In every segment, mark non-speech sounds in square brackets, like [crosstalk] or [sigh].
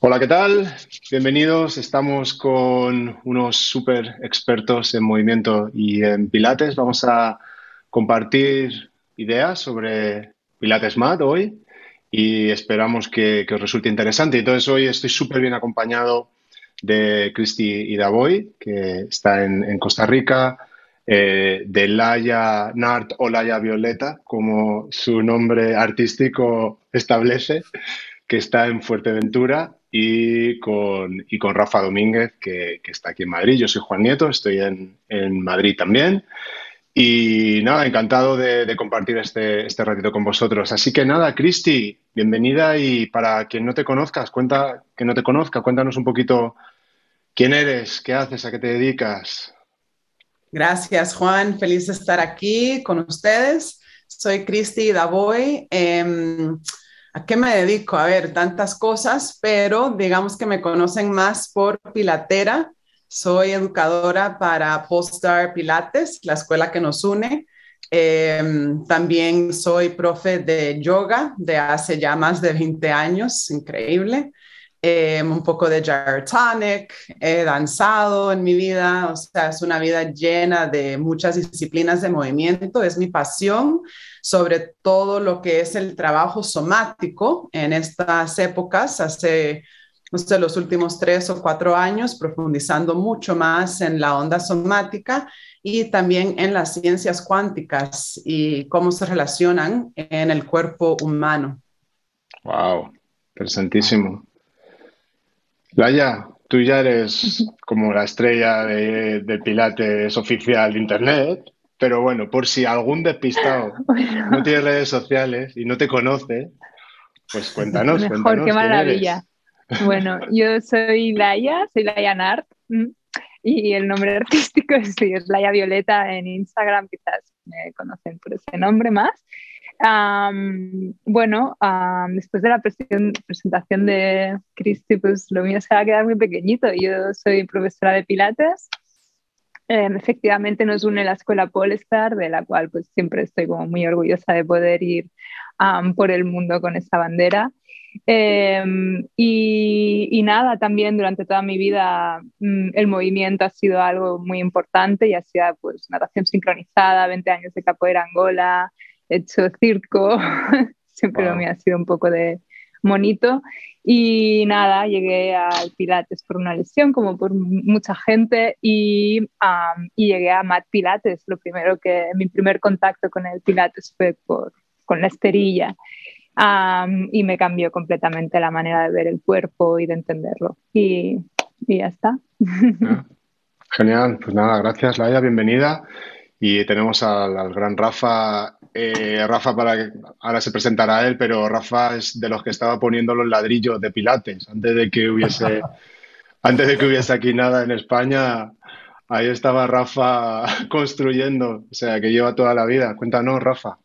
Hola, ¿qué tal? Bienvenidos. Estamos con unos súper expertos en movimiento y en Pilates. Vamos a compartir ideas sobre Pilates Mat hoy y esperamos que, os resulte interesante. Entonces, hoy estoy súper bien acompañado de Cristi Idavoy, que está en, Costa Rica, eh, de Laia Nart o Laia Violeta, como su nombre artístico establece, que está en Fuerteventura, y con, y con Rafa Domínguez, que, está aquí en Madrid. Yo soy Juan Nieto, estoy en, Madrid también. Y nada, encantado de, compartir este, este, ratito con vosotros. Así que nada, Cristi, bienvenida y para quien no te conozcas, cuenta, que no te conozca, cuéntanos un poquito quién eres, qué haces, a qué te dedicas. Gracias, Juan. Feliz de estar aquí con ustedes. Soy Cristi Davoy. Em, ¿A qué me dedico? A ver, tantas cosas, pero digamos que me conocen más por Pilatera. Soy educadora para Postar Pilates, la escuela que nos une. Em, también soy profe de yoga de hace ya más de 20 años, increíble. Em, un poco de gyrotonic, he danzado en mi vida, o sea, es una vida llena de muchas disciplinas de movimiento, es mi pasión sobre todo lo que es el trabajo somático en estas épocas, hace no los últimos tres o cuatro años, profundizando mucho más en la onda somática y también en las ciencias cuánticas y cómo se relacionan en el cuerpo humano. Wow, interesantísimo. Laia, tú ya eres como la estrella de, de Pilates oficial de Internet, pero bueno, por si algún despistado [laughs] no tiene redes sociales y no te conoce, pues cuéntanos. Mejor, qué maravilla. Bueno, yo soy Laia, soy Laia Nart y el nombre artístico [laughs] es, es Laia Violeta en Instagram, quizás me conocen por ese nombre más bueno, después de la presentación de Cristi, pues lo mío se va a quedar muy pequeñito. Yo soy profesora de Pilates. Em, efectivamente nos une la escuela Polestar, de la cual pues siempre estoy como muy orgullosa de poder ir por el mundo con esta bandera. Em, y, y, nada, también durante toda mi vida mm, el movimiento ha sido algo muy importante, ya sea pues natación sincronizada, 20 años de capoeira Angola, hecho circo, [laughs] siempre me ha sido un poco de monito. Y nada, llegué al Pilates por una lesión, como por mucha gente, y, y llegué a Mat Pilates. Lo primero que, mi primer contacto con el Pilates fue por, con la esterilla. y me cambió completamente la manera de ver el cuerpo y de entenderlo. Y, y ya está. Ah, genial, pues nada, gracias Laia, bienvenida. Y tenemos al, gran Rafa. Eh, Rafa, para ahora se presentará él, pero Rafa es de los que estaba poniendo los ladrillos de Pilates antes de que hubiese, [laughs] antes de que hubiese aquí nada en España. Ahí estaba Rafa [laughs] construyendo, o sea, que lleva toda la vida. Cuéntanos, Rafa.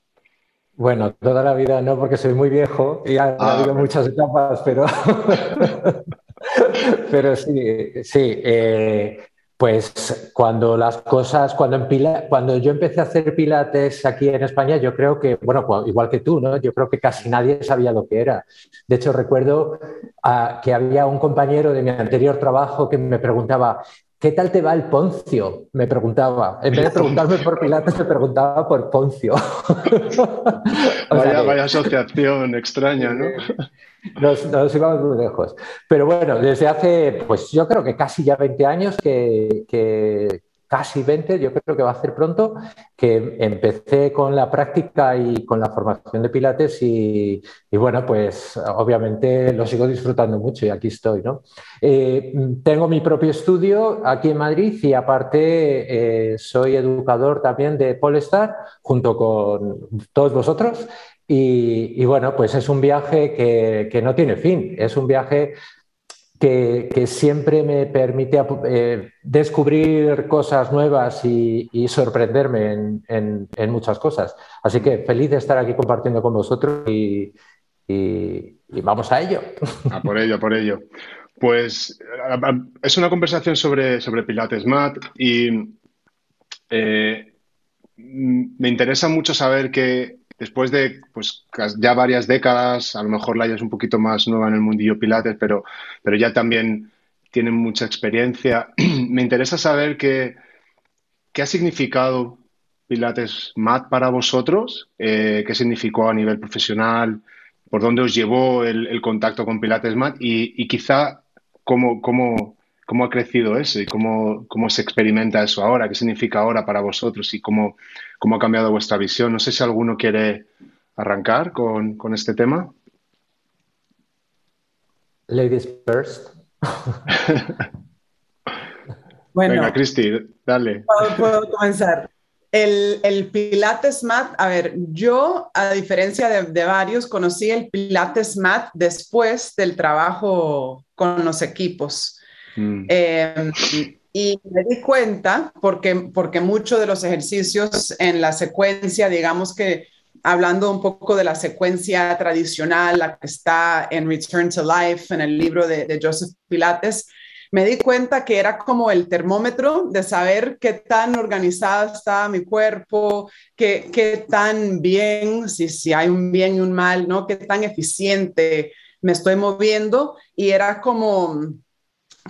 Bueno, toda la vida no, porque soy muy viejo y ha, ah. habido muchas etapas, pero, [laughs] pero sí, sí. Eh, pues cuando las cosas, cuando, cuando yo empecé a hacer pilates aquí en España, yo creo que, bueno, igual que tú, ¿no? Yo creo que casi nadie sabía lo que era. De hecho, recuerdo ah, que había un compañero de mi anterior trabajo que me preguntaba, ¿Qué tal te va el Poncio? Me preguntaba. En vez de preguntarme por Pilates, me preguntaba por Poncio. [laughs] vaya, vaya, asociación extraña, ¿no? [laughs] Nos, nos, íbamos muy lejos. Pero bueno, desde hace, pues yo creo que casi ya 20 años que, que casi 20, yo creo que va a ser pronto, que empecé con la práctica y con la formación de Pilates y, bueno, pues obviamente lo sigo disfrutando mucho y aquí estoy, ¿no? Eh, tengo mi propio estudio aquí en Madrid y aparte eh, soy educador también de Polestar junto con todos vosotros y, bueno, pues es un viaje que, que no tiene fin, es un viaje que, siempre me permite eh, descubrir cosas nuevas y, sorprenderme en, muchas cosas. Así que feliz de estar aquí compartiendo con vosotros y, vamos a ello. A por ello, por ello. Pues es una conversación sobre, sobre Pilates Mat y eh, me interesa mucho saber que después de pues, ya varias décadas, a lo mejor la es un poquito más nueva en el mundillo Pilates, pero, pero ya también tienen mucha experiencia. [clears throat] Me interesa saber qué, qué ha significado Pilates Mat para vosotros, eh, qué significó a nivel profesional, por dónde os llevó el, contacto con Pilates Mat y, quizá cómo, cómo, cómo, ha crecido eso y cómo, cómo, se experimenta eso ahora, qué significa ahora para vosotros y cómo, cómo ha cambiado vuestra visión. No sé si alguno quiere arrancar con, con este tema. Ladies first. [laughs] bueno, Venga, Cristi, dale. puedo comenzar. El, Pilates Mat, a ver, yo, a diferencia de, varios, conocí el Pilates Mat después del trabajo con los equipos. Mm. Em, y me di cuenta, porque, porque muchos de los ejercicios en la secuencia, digamos que hablando un poco de la secuencia tradicional, la que está en Return to Life, en el libro de, de Joseph Pilates, me di cuenta que era como el termómetro de saber qué tan organizada está mi cuerpo, qué, qué tan bien, si, si hay un bien y un mal, ¿no? Qué tan eficiente me estoy moviendo y era como,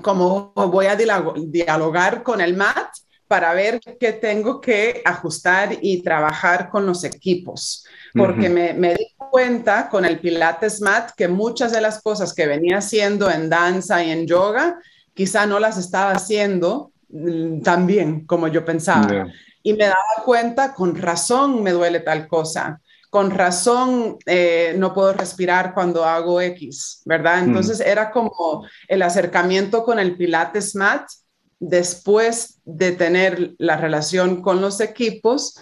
como voy a dialogar con el MAT para ver qué tengo que ajustar y trabajar con los equipos, porque me, me, di cuenta con el Pilates Mat que muchas de las cosas que venía haciendo en danza y en yoga quizá no las estaba haciendo mm, tan bien como yo pensaba. Y me daba cuenta, con razón me duele tal cosa, con razón eh, no puedo respirar cuando hago X, ¿verdad? Mm. Entonces era como el acercamiento con el Pilates Mat después de tener la relación con los equipos,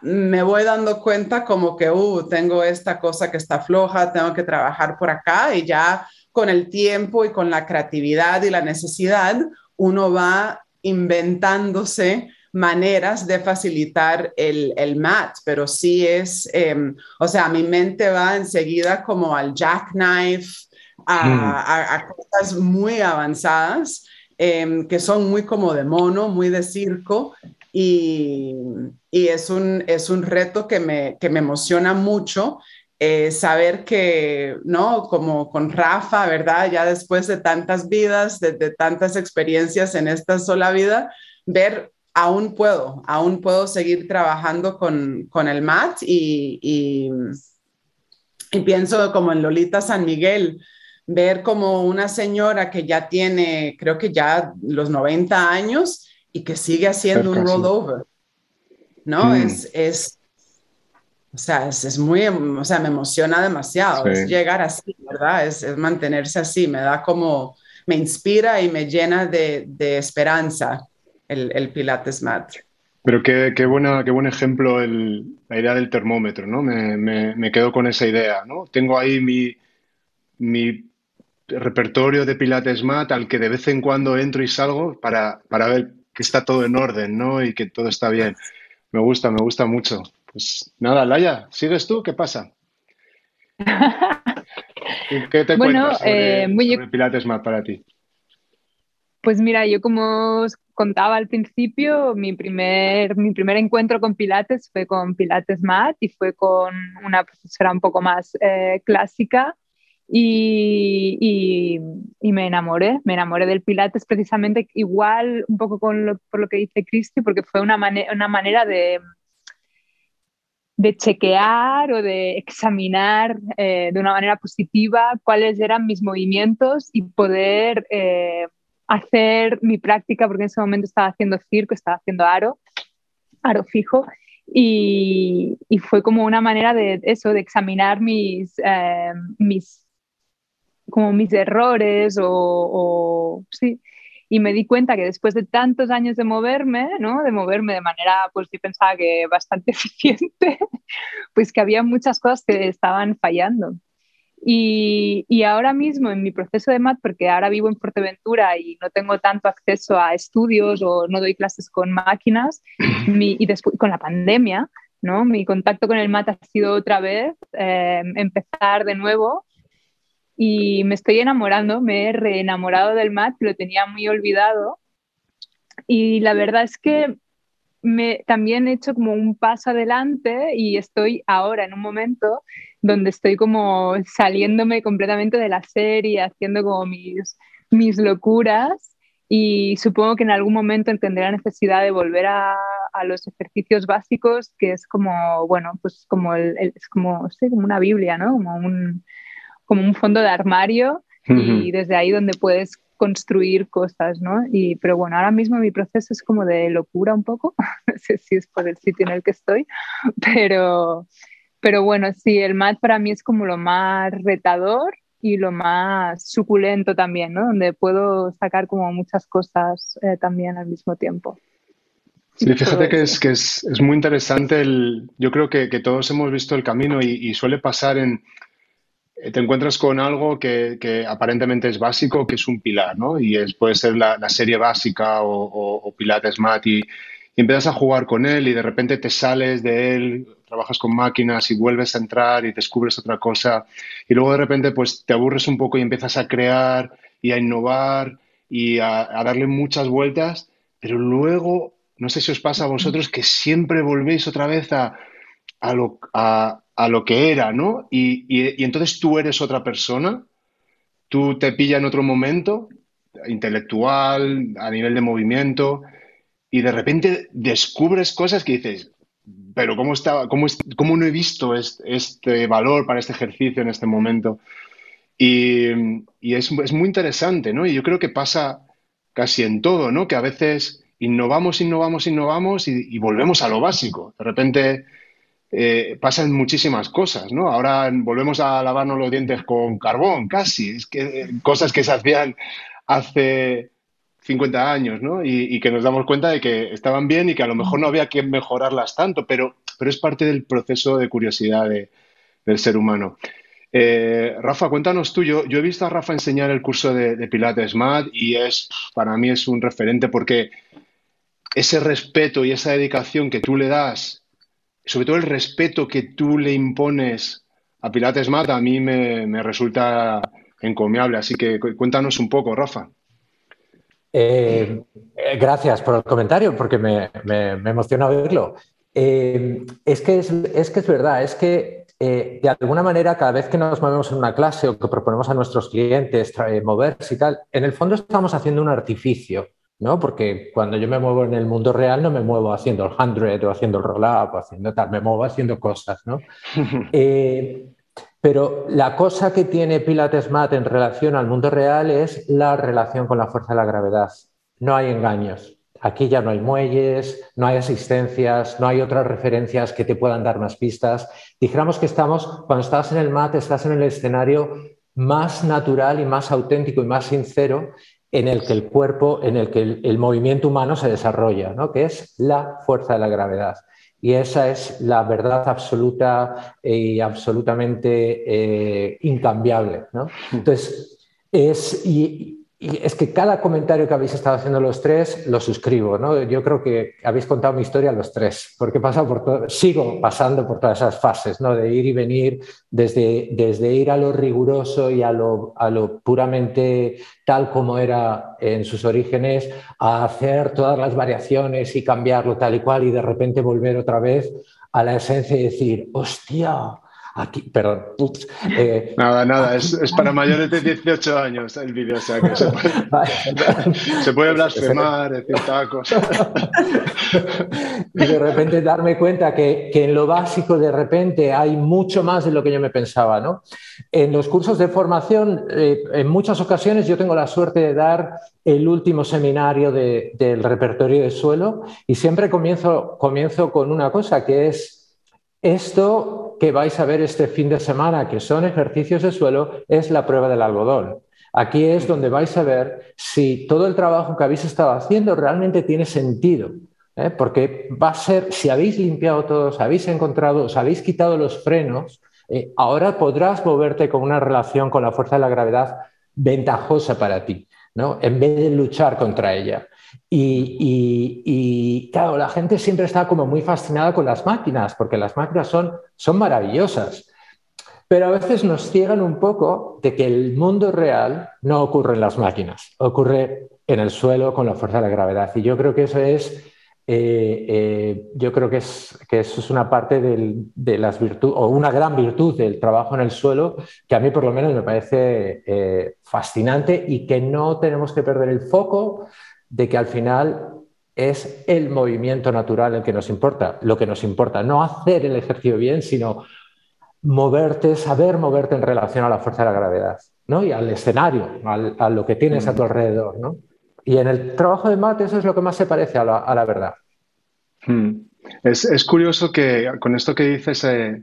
me voy dando cuenta como que, uh, tengo esta cosa que está floja, tengo que trabajar por acá y ya con el tiempo y con la creatividad y la necesidad, uno va inventándose maneras de facilitar el, el mat, pero sí es, em, o sea, mi mente va enseguida como al jackknife, a, mm. cosas muy avanzadas, em, que son muy como de mono, muy de circo, y, y es, un, es un reto que me, que me emociona mucho eh, saber que, ¿no? Como con Rafa, ¿verdad? Ya después de tantas vidas, de, tantas experiencias en esta sola vida, ver, aún puedo, aún puedo seguir trabajando con, con el MAT y, y, y, pienso como en Lolita San Miguel, ver como una señora que ya tiene, creo que ya los 90 años y que sigue haciendo un rollover, ¿no? Mm. Es, es o sea, es, muy, o sea, me emociona demasiado, es llegar así, ¿verdad? Es, es, mantenerse así, me da como, me inspira y me llena de, de esperanza el, el, Pilates Mat. Pero qué, qué, buena, qué buen ejemplo el, la idea del termómetro, ¿no? Me, me, me, quedo con esa idea, ¿no? Tengo ahí mi, mi repertorio de Pilates Mat al que de vez en cuando entro y salgo para, para ver que está todo en orden, ¿no? Y que todo está bien. Me gusta, me gusta mucho. Pues nada, Laia, ¿sigues tú? ¿Qué pasa? ¿Qué te bueno, cuentas sobre, eh, Pilates Mat para ti? Pues mira, yo como os contaba al principio, mi primer, mi primer encuentro con Pilates fue con Pilates Mat y fue con una profesora un poco más eh, clásica y, y, me enamoré, me enamoré del Pilates precisamente igual un poco con por lo que dice Cristi, porque fue una, una manera de, de chequear o de examinar eh, de una manera positiva cuáles eran mis movimientos y poder eh, hacer mi práctica, porque en ese momento estaba haciendo circo, estaba haciendo aro, aro fijo, y, y fue como una manera de eso, de examinar mis, eh, mis, como mis errores o, o sí, y me di cuenta que después de tantos años de moverme, ¿no? de moverme de manera, pues yo pensaba que bastante [laughs] eficiente, pues que había muchas cosas que estaban fallando. Y, y, ahora mismo en mi proceso de MAT, porque ahora vivo en Fuerteventura y no tengo tanto acceso a estudios o no doy clases con máquinas, y después con la pandemia, ¿no? mi contacto con el MAT ha sido otra vez eh, empezar de nuevo y me estoy enamorando, me he reenamorado del mat, lo tenía muy olvidado. Y la verdad es que me, también he hecho como un paso adelante y estoy ahora en un momento donde estoy como saliéndome completamente de la serie, haciendo como mis, mis locuras y supongo que en algún momento tendré la necesidad de volver a, a, los ejercicios básicos, que es como, bueno, pues como, el, es como, sí, como una Biblia, ¿no? Como un, como un fondo de armario y desde ahí donde puedes construir cosas, ¿no? Y, pero bueno, ahora mismo mi proceso es como de locura un poco, [laughs] no sé si es por el sitio en el que estoy, pero, pero bueno, sí, el mat para mí es como lo más retador y lo más suculento también, ¿no? Donde puedo sacar como muchas cosas eh, también al mismo tiempo. Sí, fíjate que es, que es, es, muy interesante. El, yo creo que, que, todos hemos visto el camino y, y suele pasar en, te encuentras con algo que, aparentemente es básico, que es un pilar, ¿no? Y es, puede ser la, serie básica o, o, o Pilates Mat y, y, empiezas a jugar con él y de repente te sales de él, trabajas con máquinas y vuelves a entrar y descubres otra cosa y luego de repente pues te aburres un poco y empiezas a crear y a innovar y a, a darle muchas vueltas, pero luego, no sé si os pasa a vosotros que siempre volvéis otra vez a, a, lo, a, a lo que era, ¿no? Y, y, entonces tú eres otra persona, tú te pilla en otro momento, intelectual, a nivel de movimiento, y de repente descubres cosas que dices, pero ¿cómo, estaba, cómo, cómo no he visto este, valor para este ejercicio en este momento? Y, y es, es, muy interesante, ¿no? Y yo creo que pasa casi en todo, ¿no? Que a veces innovamos, innovamos, innovamos y volvemos a lo básico. De repente eh, pasan muchísimas cosas, ¿no? Ahora volvemos a lavarnos los dientes con carbón, casi, es que eh, cosas que se hacían hace 50 años, ¿no? Y, que nos damos cuenta de que estaban bien y que a lo mejor no había que mejorarlas tanto, pero, pero es parte del proceso de curiosidad de, del ser humano. Eh, Rafa, cuéntanos tú, yo, yo, he visto a Rafa enseñar el curso de, de Pilates Mat y es, para mí es un referente porque ese respeto y esa dedicación que tú le das sobre todo el respeto que tú le impones a Pilates Mat a mí me, resulta encomiable. Así que cuéntanos un poco, Rafa. Eh, gracias por el comentario, porque me, me, emociona oírlo. Eh, es, que es, verdad, es que eh, de alguna manera cada vez que nos movemos en una clase o que proponemos a nuestros clientes moverse y tal, en el fondo estamos haciendo un artificio. ¿No? Porque cuando yo me muevo en el mundo real no me muevo haciendo el hundred o haciendo el roll-up o haciendo tal, me muevo haciendo cosas, ¿no? [laughs] eh, pero la cosa que tiene Pilates Mat en relación al mundo real es la relación con la fuerza de la gravedad. No hay engaños. Aquí ya no hay muelles, no hay asistencias, no hay otras referencias que te puedan dar más pistas. Dijéramos que estamos, cuando estás en el mat, estás en el escenario más natural y más auténtico y más sincero en el que el cuerpo, en el que el, el movimiento humano se desarrolla, ¿no? que es la fuerza de la gravedad. Y esa es la verdad absoluta y absolutamente eh, incambiable. ¿no? Entonces, es, y, y es que cada comentario que habéis estado haciendo los tres lo suscribo, ¿no? Yo creo que habéis contado mi historia los tres, porque he por sigo pasando por todas esas fases, ¿no? De ir y venir, desde, desde ir a lo riguroso y a lo, a lo puramente tal como era en sus orígenes, a hacer todas las variaciones y cambiarlo tal y cual y de repente volver otra vez a la esencia y decir, hostia, Aquí, perdón. Ups, eh, nada, nada, es, es, para mayores de 18 años el vídeo, o sea que se puede, [laughs] se puede blasfemar, decir tacos. y de repente darme cuenta que, que, en lo básico de repente hay mucho más de lo que yo me pensaba, ¿no? En los cursos de formación, eh, en muchas ocasiones yo tengo la suerte de dar el último seminario de, del repertorio de suelo y siempre comienzo, comienzo con una cosa que es esto que vais a ver este fin de semana, que son ejercicios de suelo, es la prueba del algodón. Aquí es donde vais a ver si todo el trabajo que habéis estado haciendo realmente tiene sentido. ¿eh? Porque va a ser, si habéis limpiado todo, os habéis encontrado, os habéis quitado los frenos, eh, ahora podrás moverte con una relación con la fuerza de la gravedad ventajosa para ti, ¿no? en vez de luchar contra ella. Y, y, y, claro, la gente siempre está como muy fascinada con las máquinas, porque las máquinas son, son maravillosas, pero a veces nos ciegan un poco de que el mundo real no ocurre en las máquinas, ocurre en el suelo con la fuerza de la gravedad. Y yo creo que eso es eh, eh, yo creo que, es, que, eso es una parte de las virtudes, o una gran virtud del trabajo en el suelo, que a mí por lo menos me parece eh, fascinante y que no tenemos que perder el foco de que al final es el movimiento natural el que nos importa, lo que nos importa, no hacer el ejercicio bien, sino moverte, saber moverte en relación a la fuerza de la gravedad, ¿no? Y al escenario, a lo que tienes a tu alrededor, ¿no? Y en el trabajo de Matt eso es lo que más se parece a la, verdad. Hmm. Es, curioso que con esto que dices, eh,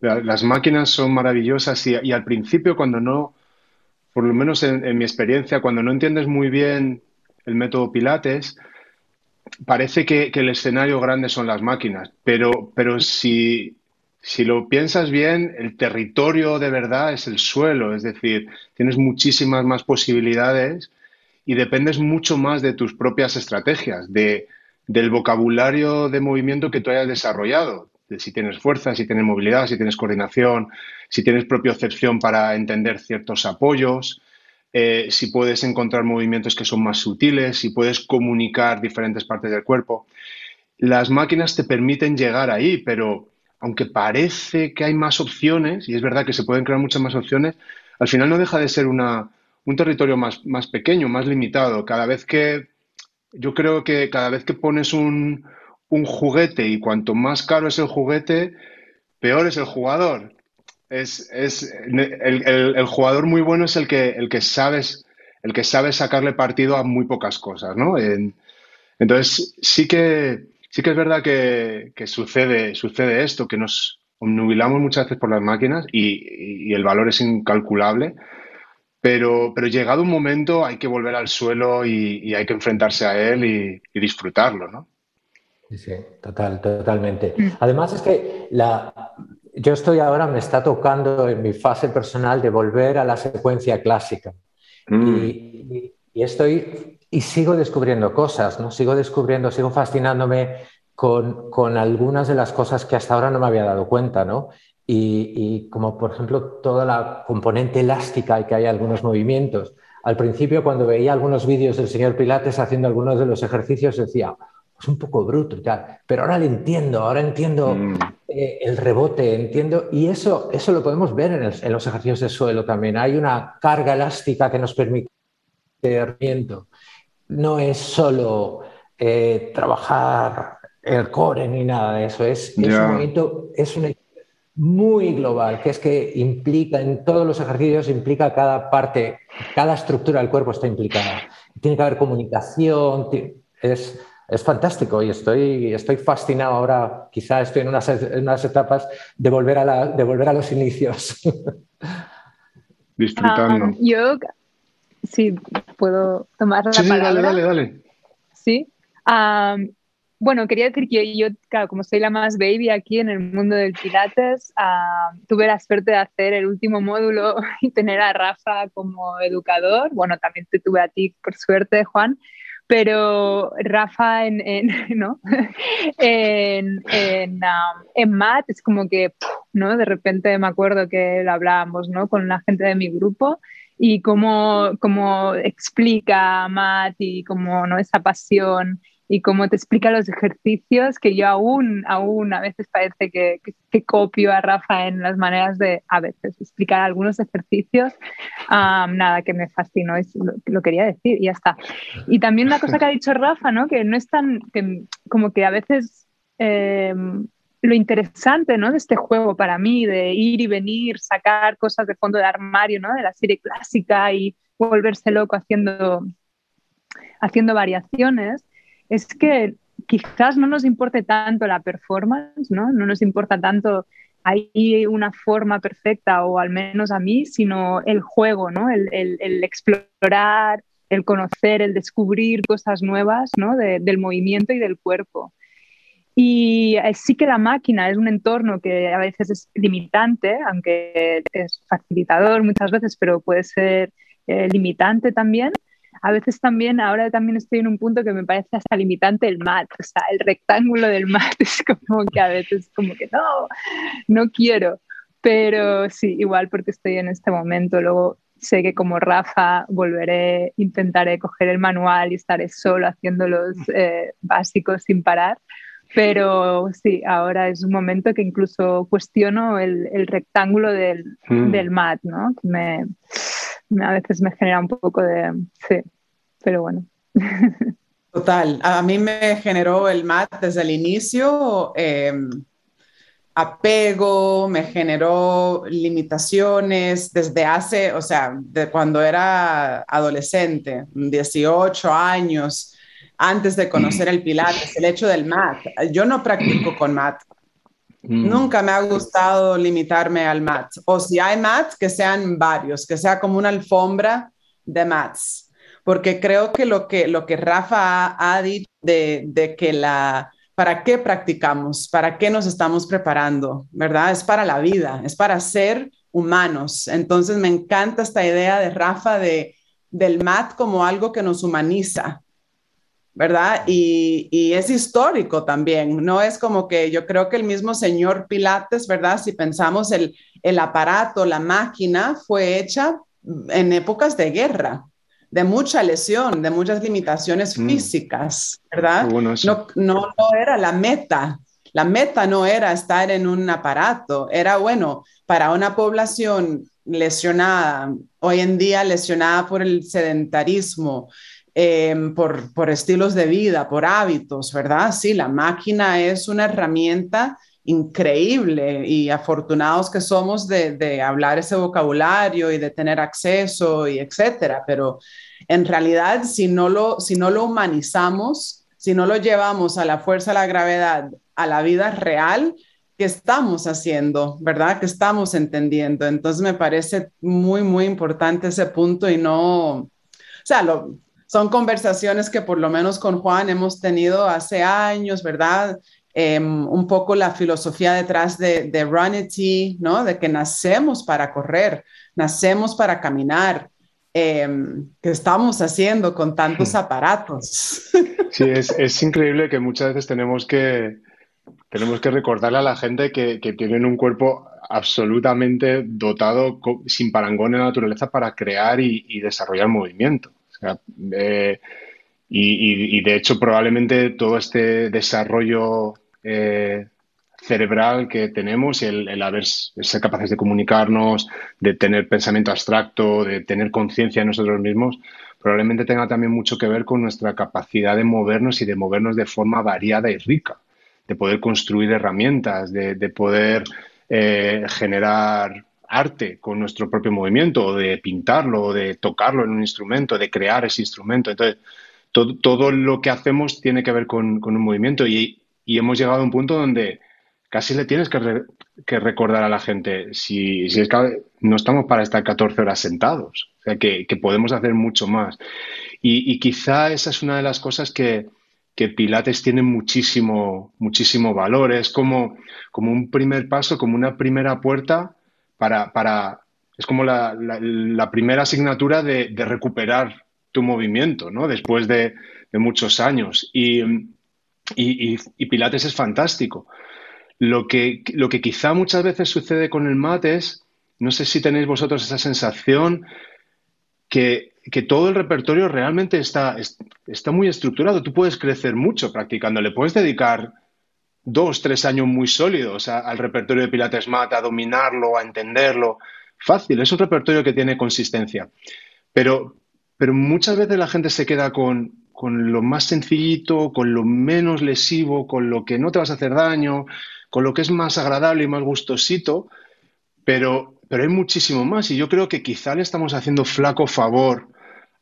las máquinas son maravillosas y, al principio cuando no, por lo menos en, mi experiencia, cuando no entiendes muy bien el método Pilates, parece que, el escenario grande son las máquinas, pero, pero si, si lo piensas bien, el territorio de verdad es el suelo, es decir, tienes muchísimas más posibilidades y dependes mucho más de tus propias estrategias, de, del vocabulario de movimiento que tú hayas desarrollado, de si tienes fuerza, si tienes movilidad, si tienes coordinación, si tienes propiocepción para entender ciertos apoyos, eh, si puedes encontrar movimientos que son más sutiles, si puedes comunicar diferentes partes del cuerpo. Las máquinas te permiten llegar ahí, pero aunque parece que hay más opciones, y es verdad que se pueden crear muchas más opciones, al final no deja de ser una, un territorio más, más pequeño, más limitado. Cada vez que, yo creo que cada vez que pones un, un juguete y cuanto más caro es el juguete, peor es el jugador. Es, es el, el, jugador muy bueno es el que, el que sabes el que sabe sacarle partido a muy pocas cosas, ¿no? entonces sí que sí que es verdad que, que, sucede sucede esto, que nos nubilamos muchas veces por las máquinas y, y el valor es incalculable pero, pero llegado un momento hay que volver al suelo y, hay que enfrentarse a él y, disfrutarlo, ¿no? Sí, sí, total, totalmente. Mm. Además es que la, yo estoy ahora, me está tocando en mi fase personal de volver a la secuencia clásica. Mm. Y, y, estoy, y sigo descubriendo cosas, ¿no? Sigo descubriendo, sigo fascinándome con, con, algunas de las cosas que hasta ahora no me había dado cuenta, ¿no? Y, como por ejemplo toda la componente elástica y que hay algunos movimientos. Al principio cuando veía algunos vídeos del señor Pilates haciendo algunos de los ejercicios decía, es un poco bruto y tal, pero ahora lo entiendo, ahora entiendo mm. eh, el rebote, entiendo, y eso, eso lo podemos ver en, en, los ejercicios de suelo también. Hay una carga elástica que nos permite movimiento. No es solo eh, trabajar el core ni nada de eso, es, es un movimiento, es una muy global, que es que implica en todos los ejercicios, implica cada parte, cada estructura del cuerpo está implicada. Tiene que haber comunicación, es, es fantástico y estoy, estoy fascinado ahora, quizá estoy en unas, en unas etapas de volver, a la, de volver a los inicios. [laughs] Disfrutando. Um, yo, sí, puedo tomar la palabra. Sí, dale, dale, dale. Sí. Um, bueno, quería decir que yo, claro, como soy la más baby aquí en el mundo del Pilates, ah, tuve la suerte de hacer el último módulo [laughs] y tener a Rafa como educador. Bueno, también te tuve a ti, por suerte, Juan. Pero Rafa en, en [laughs] ¿no? [laughs] en, en, ah, en Matt es como que, ¿no? De repente me acuerdo que lo hablábamos, ¿no? Con la gente de mi grupo y cómo, cómo explica Matt y cómo, ¿no? Esa pasión y cómo te explica los ejercicios que yo aún, aún a veces parece que, que, copio a Rafa en las maneras de a veces explicar algunos ejercicios. nada, que me fascinó, es lo, quería decir y ya está. Y también una cosa que ha dicho Rafa, ¿no? que no es tan, que, como que a veces... Em, lo interesante ¿no? de este juego para mí, de ir y venir, sacar cosas de fondo de armario, ¿no? de la serie clásica y volverse loco haciendo, haciendo variaciones, es que quizás no nos importe tanto la performance, ¿no? No nos importa tanto hay una forma perfecta, o al menos a mí, sino el juego, ¿no? El, explorar, el conocer, el descubrir cosas nuevas, ¿no? del movimiento y del cuerpo. Y eh, sí que la máquina es un entorno que a veces es limitante, aunque es facilitador muchas veces, pero puede ser eh, limitante también a veces también, ahora también estoy en un punto que me parece hasta limitante el mat, o sea, el rectángulo del mat [laughs] es como que a veces como que no, no quiero, pero sí, igual porque estoy en este momento. Luego sé que como Rafa volveré, intentaré coger el manual y estaré solo haciendo los eh, básicos sin parar. Pero sí, ahora es un momento que incluso cuestiono el, el rectángulo del, mm. del, mat, ¿no? Que me, a veces me genera un poco de... Sí, pero bueno. [laughs] Total, a mí me generó el mat desde el inicio. Eh, apego, me generó limitaciones desde hace, o sea, de cuando era adolescente, 18 años, antes de conocer el Pilates, el hecho del mat. Yo no practico con mat. Mm. Nunca me ha gustado limitarme al mat. O si hay mat, que sean varios, que sea como una alfombra de mats. Porque creo que lo que, lo que Rafa ha, dicho de, de que la, ¿Para qué practicamos? ¿Para qué nos estamos preparando? ¿Verdad? Es para la vida, es para ser humanos. Entonces me encanta esta idea de Rafa de, del MAT como algo que nos humaniza, ¿verdad? Y, es histórico también, no es como que yo creo que el mismo señor Pilates, ¿verdad? Si pensamos el, el aparato, la máquina fue hecha en épocas de guerra, de mucha lesión, de muchas limitaciones mm. físicas, ¿verdad? no, no, no era la meta. La meta no era estar en un aparato, era bueno para una población lesionada, hoy en día lesionada por el sedentarismo, em, por, por estilos de vida, por hábitos, ¿verdad? Sí, la máquina es una herramienta increíble y afortunados que somos de, hablar ese vocabulario y de tener acceso y etcétera, pero en realidad si no lo, si no lo humanizamos, si no lo llevamos a la fuerza de la gravedad, a la vida real, ¿qué estamos haciendo? ¿Verdad? ¿Qué estamos entendiendo? Entonces me parece muy, muy importante ese punto y no, o sea, son conversaciones que por lo menos con Juan hemos tenido hace años, ¿verdad? Em, un poco la filosofía detrás de, de Runity, ¿no? De que nacemos para correr, nacemos para caminar. Em, ¿Qué estamos haciendo con tantos hmm. aparatos? [laughs] Sí, es, es, increíble que muchas veces tenemos que, tenemos que recordarle a la gente que, que tienen un cuerpo absolutamente dotado sin parangón en la naturaleza para crear y, y desarrollar movimiento. Eh, y, de hecho, probablemente todo este desarrollo eh, cerebral que tenemos, el, el haber, ser capaces de comunicarnos, de tener pensamiento abstracto, de tener conciencia de nosotros mismos, probablemente tenga también mucho que ver con nuestra capacidad de movernos y de movernos de forma variada y rica, de poder construir herramientas, de, poder eh, generar arte con nuestro propio movimiento, de pintarlo, de tocarlo en un instrumento, de crear ese instrumento. Entonces, todo, lo que hacemos tiene que ver con, un movimiento y, hemos llegado a un punto donde casi le tienes que, recordar a la gente si, es que no estamos para estar 14 horas sentados, o sea, que, podemos hacer mucho más. Y, quizá esa es una de las cosas que, Pilates tiene muchísimo, muchísimo valor. Es como, como un primer paso, como una primera puerta para, para es como la, primera asignatura de, de recuperar tu movimiento, ¿no? Después de, muchos años. Y, Pilates es fantástico. Lo que, lo que quizá muchas veces sucede con el mat es, no sé si tenéis vosotros esa sensación, que, todo el repertorio realmente está, está muy estructurado. Tú puedes crecer mucho practicando, le puedes dedicar dos, tres años muy sólidos al repertorio de Pilates Mat, a dominarlo, a entenderlo. Fácil, es un repertorio que tiene consistencia. Pero, pero muchas veces la gente se queda con, lo más sencillito, con lo menos lesivo, con lo que no te vas a hacer daño, con lo que es más agradable y más gustosito, pero, pero hay muchísimo más y yo creo que quizá le estamos haciendo flaco favor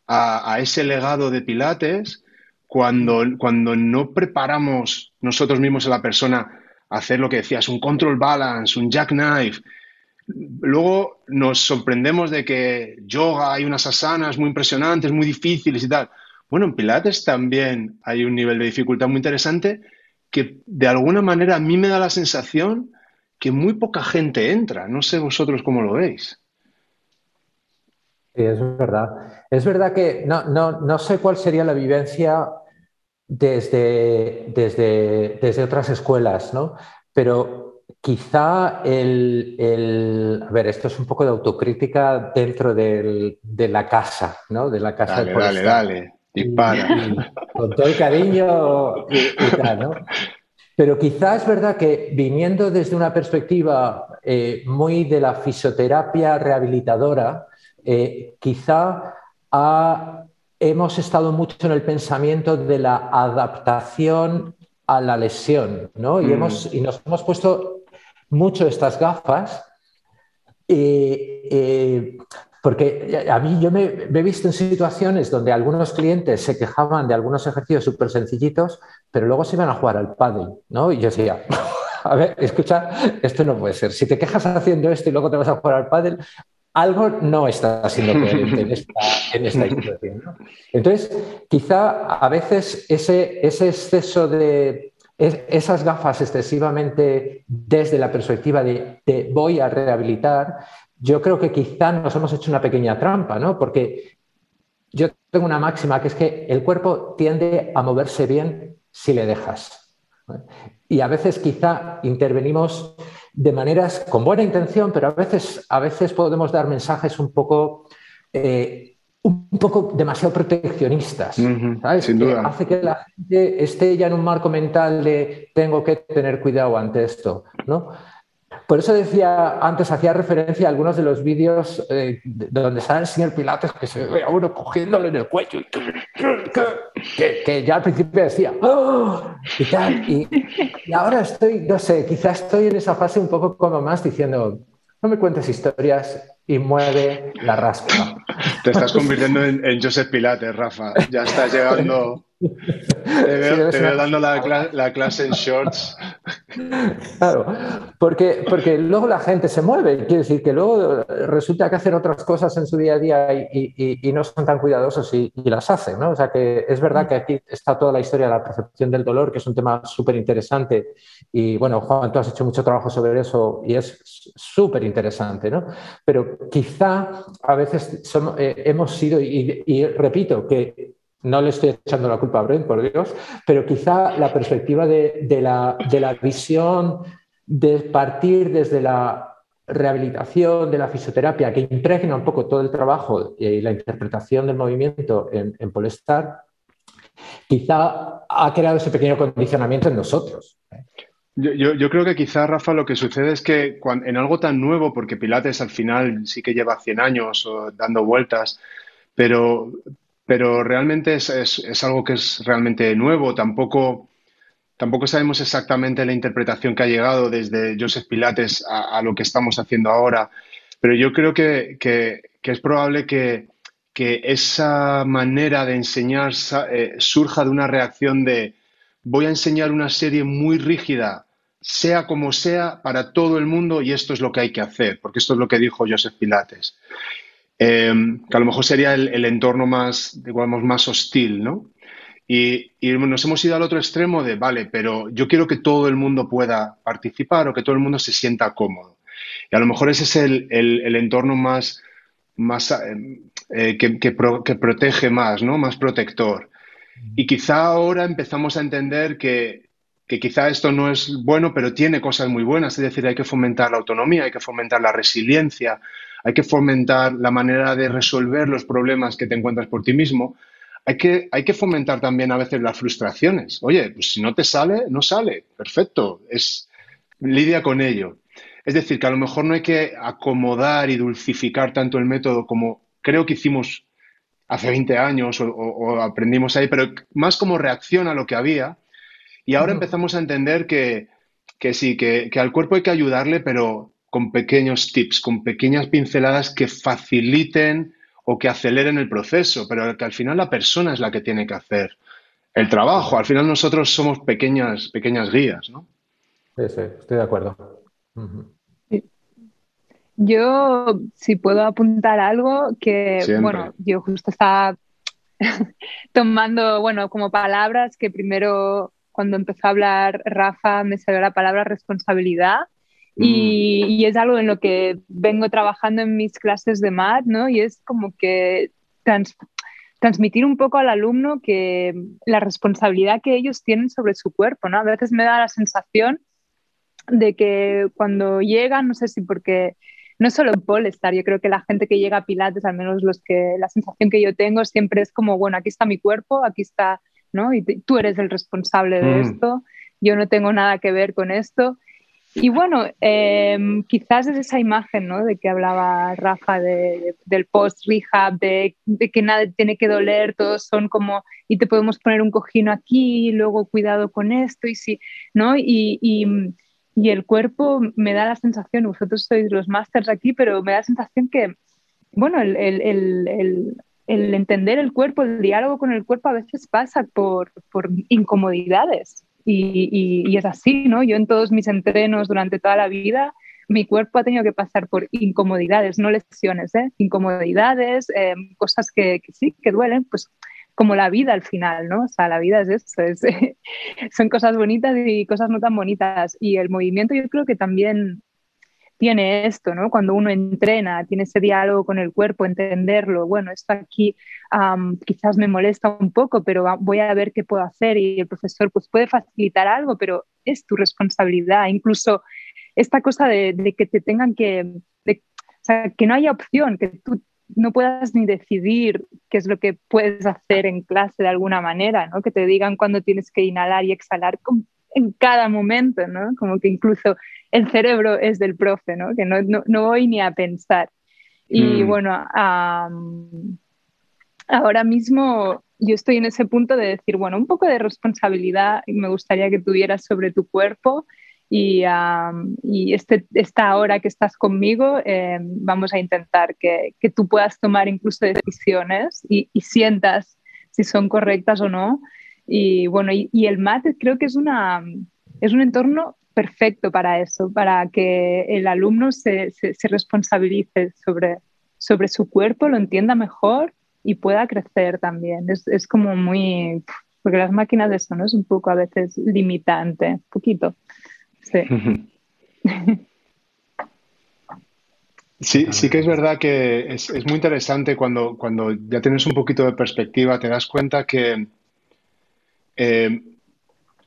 a, ese legado de Pilates cuando, cuando no preparamos nosotros mismos a la persona a hacer lo que decías, un control balance, un jackknife, Luego nos sorprendemos de que yoga hay unas asanas muy impresionantes, muy difíciles y tal. Bueno, en Pilates también hay un nivel de dificultad muy interesante que de alguna manera a mí me da la sensación que muy poca gente entra. No sé vosotros cómo lo veis. Sí, es verdad. Es verdad que no, no sé cuál sería la vivencia desde, desde, desde otras escuelas, ¿no? Pero quizá el, A ver, esto es un poco de autocrítica dentro de la casa, ¿no? De la casa dale, dale, dale, dispara. con todo el cariño y, tal, ¿no? Pero quizá es verdad que viniendo desde una perspectiva eh, muy de la fisioterapia rehabilitadora, eh, quizá hemos estado mucho en el pensamiento de la adaptación a la lesión, ¿no? Y, mm. hemos, y nos hemos puesto mucho estas gafas, porque a mí yo me, he visto en situaciones donde algunos clientes se quejaban de algunos ejercicios súper sencillitos, pero luego se iban a jugar al pádel, ¿no? Y yo decía, [laughs] a ver, escucha, esto no puede ser. Si te quejas haciendo esto y luego te vas a jugar al pádel, algo no está siendo [laughs] coherente en esta, en situación. Entonces, quizá a veces ese, ese exceso de esas gafas excesivamente desde la perspectiva de, de, voy a rehabilitar, yo creo que quizá nos hemos hecho una pequeña trampa, ¿no? Porque yo tengo una máxima que es que el cuerpo tiende a moverse bien si le dejas. Y a veces quizá intervenimos de maneras con buena intención, pero a veces, a veces podemos dar mensajes un poco, eh, un poco demasiado proteccionistas. Sin duda. hace que la gente esté ya en un marco mental de tengo que tener cuidado ante esto. ¿no? Por eso decía antes, hacía referencia a algunos de los vídeos eh, donde sale el señor Pilates que se ve a uno cogiéndole en el cuello que, ya al principio decía ¡Oh! y tal. Y, ahora estoy, no sé, quizás estoy en esa fase un poco como más diciendo, no me cuentes historias y mueve la raspa. Te estás convirtiendo en, en Joseph Pilates, Rafa. Ya estás llegando te veo, dando [laughs] la, clase en shorts. Claro, porque, porque luego la gente se mueve, quiere decir que luego resulta que hacen otras cosas en su día a día y, no son tan cuidadosos y, las hacen, ¿no? O sea que es verdad que aquí está toda la historia de la percepción del dolor, que es un tema súper interesante. Y bueno, Juan, tú has hecho mucho trabajo sobre eso y es súper interesante, ¿no? Pero quizá a veces eh, hemos sido, y repito, que no le estoy echando la culpa a Brent, por Dios, pero quizá la perspectiva de, la, visión de partir desde la rehabilitación, de la fisioterapia, que impregna un poco todo el trabajo y la interpretación del movimiento en, Polestar, quizá ha creado ese pequeño condicionamiento en nosotros. Yo, creo que quizá, Rafa, lo que sucede es que en algo tan nuevo, porque Pilates al final sí que lleva 100 años dando vueltas, pero, pero realmente es, algo que es realmente nuevo. Tampoco, tampoco sabemos exactamente la interpretación que ha llegado desde Joseph Pilates a, lo que estamos haciendo ahora, pero yo creo que, es probable que, esa manera de enseñar eh, surja de una reacción de voy a enseñar una serie muy rígida, sea como sea, para todo el mundo y esto es lo que hay que hacer, porque esto es lo que dijo Joseph Pilates. Em, que a lo mejor sería el, entorno más, digamos, más hostil, ¿no? Y, nos hemos ido al otro extremo de, vale, pero yo quiero que todo el mundo pueda participar o que todo el mundo se sienta cómodo. Y a lo mejor ese es el, entorno más, más em, eh, que, protege más, ¿no? Más protector. Y quizá ahora empezamos a entender que quizá esto no es bueno, pero tiene cosas muy buenas. Es decir, hay que fomentar la autonomía, hay que fomentar la resiliencia, hay que fomentar la manera de resolver los problemas que te encuentras por ti mismo. Hay que, hay que fomentar también a veces las frustraciones. Oye, pues si no te sale, no sale. Perfecto. Es, lidia con ello. Es decir, que a lo mejor no hay que acomodar y dulcificar tanto el método como creo que hicimos hace 20 años o, aprendimos ahí, pero más como reacción a lo que había. Y ahora empezamos a entender que, sí, que, que, al cuerpo hay que ayudarle, pero con pequeños tips, con pequeñas pinceladas que faciliten o que aceleren el proceso, pero que al final la persona es la que tiene que hacer el trabajo. Al final nosotros somos pequeñas, pequeñas guías, ¿no? Sí, sí, estoy de acuerdo. Yo, si puedo apuntar algo, que, bueno, yo justo estaba [laughs] tomando, bueno, como palabras que primero cuando empezó a hablar Rafa me salió la palabra responsabilidad Mm. Y, es algo en lo que vengo trabajando en mis clases de MAT, ¿no? Y es como que transmitir un poco al alumno que la responsabilidad que ellos tienen sobre su cuerpo, ¿no? A veces me da la sensación de que cuando llegan, no sé si porque no solo en Polestar, yo creo que la gente que llega a Pilates, al menos los que la sensación que yo tengo siempre es como, bueno, aquí está mi cuerpo, aquí está, ¿no? Y tú eres el responsable de mm. esto, yo no tengo nada que ver con esto. Y bueno, em, quizás es esa imagen ¿no? de que hablaba Rafa del post-rehab, de, que nada tiene que doler, todos son como, y te podemos poner un cojino aquí, luego cuidado con esto, y sí, ¿no? Y, el cuerpo me da la sensación, vosotros sois los másters aquí, pero me da la sensación que, bueno, el, entender el cuerpo, el diálogo con el cuerpo a veces pasa por incomodidades y, es así, ¿no? Yo en todos mis entrenos durante toda la vida, mi cuerpo ha tenido que pasar por incomodidades, no lesiones, ¿eh? Incomodidades, eh, cosas que, sí, que duelen, pues como la vida al final, ¿no? O sea, la vida es eso, es, [laughs] son cosas bonitas y cosas no tan bonitas. Y el movimiento yo creo que también tiene esto, ¿no? Cuando uno entrena, tiene ese diálogo con el cuerpo, entenderlo, bueno, esto aquí quizás me molesta un poco, pero voy a ver qué puedo hacer y el profesor pues puede facilitar algo, pero es tu responsabilidad, incluso esta cosa de, que te tengan que, o sea, que no haya opción, que tú no puedas ni decidir qué es lo que puedes hacer en clase de alguna manera, ¿no? Que te digan cuándo tienes que inhalar y exhalar en cada momento, ¿no? Como que incluso el cerebro es del profe, ¿no? Que no, no, voy ni a pensar. Y mm. bueno, ahora mismo yo estoy en ese punto de decir, bueno, un poco de responsabilidad me gustaría que tuvieras sobre tu cuerpo y, y este, esta hora que estás conmigo em, vamos a intentar que, que, tú puedas tomar incluso decisiones y, y, sientas si son correctas o no. Y bueno, y, y el mate creo que es, una, es un entorno perfecto para eso, para que el alumno se, se, responsabilice sobre, sobre su cuerpo, lo entienda mejor y pueda crecer también. Es, es como muy... Porque las máquinas de eso, ¿no? Es un poco a veces limitante, un poquito. Sí. [laughs] Sí, sí que es verdad que es, es, muy interesante cuando, cuando ya tienes un poquito de perspectiva, te das cuenta que eh,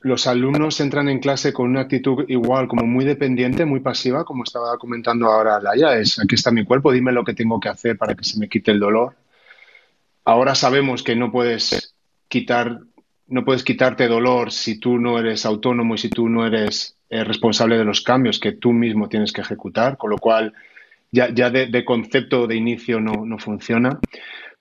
los alumnos entran en clase con una actitud igual, como muy dependiente, muy pasiva, como estaba comentando ahora Laia, es aquí está mi cuerpo, dime lo que tengo que hacer para que se me quite el dolor. Ahora sabemos que no puedes quitar, no puedes quitarte dolor si tú no eres autónomo y si tú no eres eh, responsable de los cambios que tú mismo tienes que ejecutar, con lo cual ya, ya de, de, concepto de inicio no, no funciona.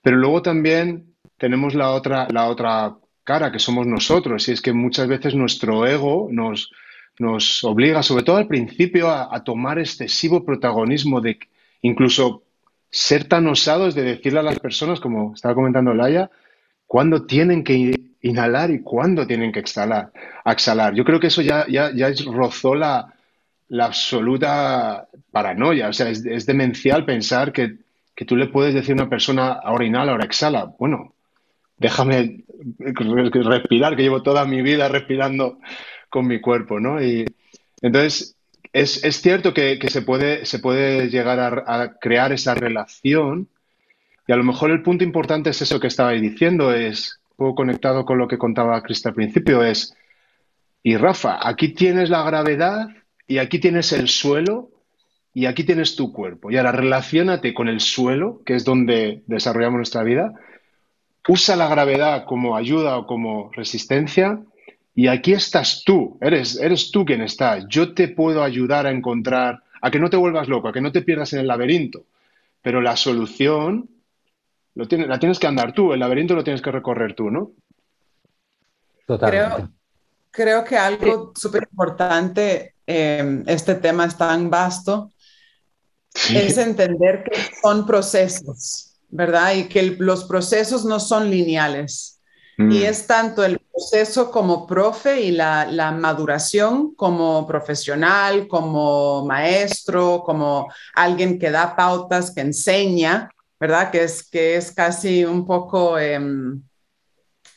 Pero luego también tenemos la otra, la otra cara, que somos nosotros. Y es que muchas veces nuestro ego nos, nos obliga, sobre todo al principio, a, tomar excesivo protagonismo, de incluso ser tan osados de decirle a las personas, como estaba comentando Laia, cuándo tienen que inhalar y cuándo tienen que exhalar. exhalar. Yo creo que eso ya, ya, ya rozó la, la absoluta paranoia. O sea, es, es demencial pensar que, que, tú le puedes decir a una persona, ahora inhala, ahora exhala. Bueno, déjame respirar, que llevo toda mi vida respirando con mi cuerpo, ¿no? Y entonces, es, cierto que, se, puede, se puede llegar a, crear esa relación y a lo mejor el punto importante es eso que estabais diciendo, es, un poco conectado con lo que contaba Cristo al principio, es, y Rafa, aquí tienes la gravedad y aquí tienes el suelo y aquí tienes tu cuerpo. Y ahora relacionate con el suelo, que es donde desarrollamos nuestra vida, usa la gravedad como ayuda o como resistencia y aquí estás tú, eres, eres tú quien está. Yo te puedo ayudar a encontrar, a que no te vuelvas loco, a que no te pierdas en el laberinto, pero la solución lo la tienes que andar tú, el laberinto lo tienes que recorrer tú, ¿no? Totalmente. Creo, que algo súper importante, eh, este tema es tan vasto, es entender que son procesos. ¿Verdad? Y que los procesos no son lineales. Y mm. es tanto el proceso como profe y la, la, maduración como profesional, como maestro, como alguien que da pautas, que enseña, ¿verdad? Que es, que es casi un poco em,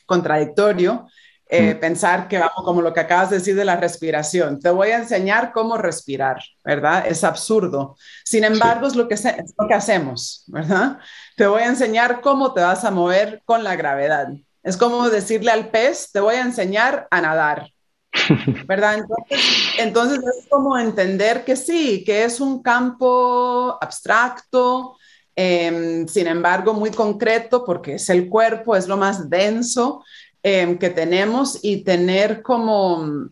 contradictorio. Eh, mm. pensar que vamos como lo que acabas de decir de la respiración. Te voy a enseñar cómo respirar, ¿verdad? Es absurdo. Sin embargo, es, lo que, es lo que hacemos, ¿verdad? Te voy a enseñar cómo te vas a mover con la gravedad. Es como decirle al pez, te voy a enseñar a nadar. [laughs] ¿verdad? Entonces, es como entender que sí, que es un campo abstracto, em, sin embargo muy concreto, porque es el cuerpo, es lo más denso em, que tenemos y tener como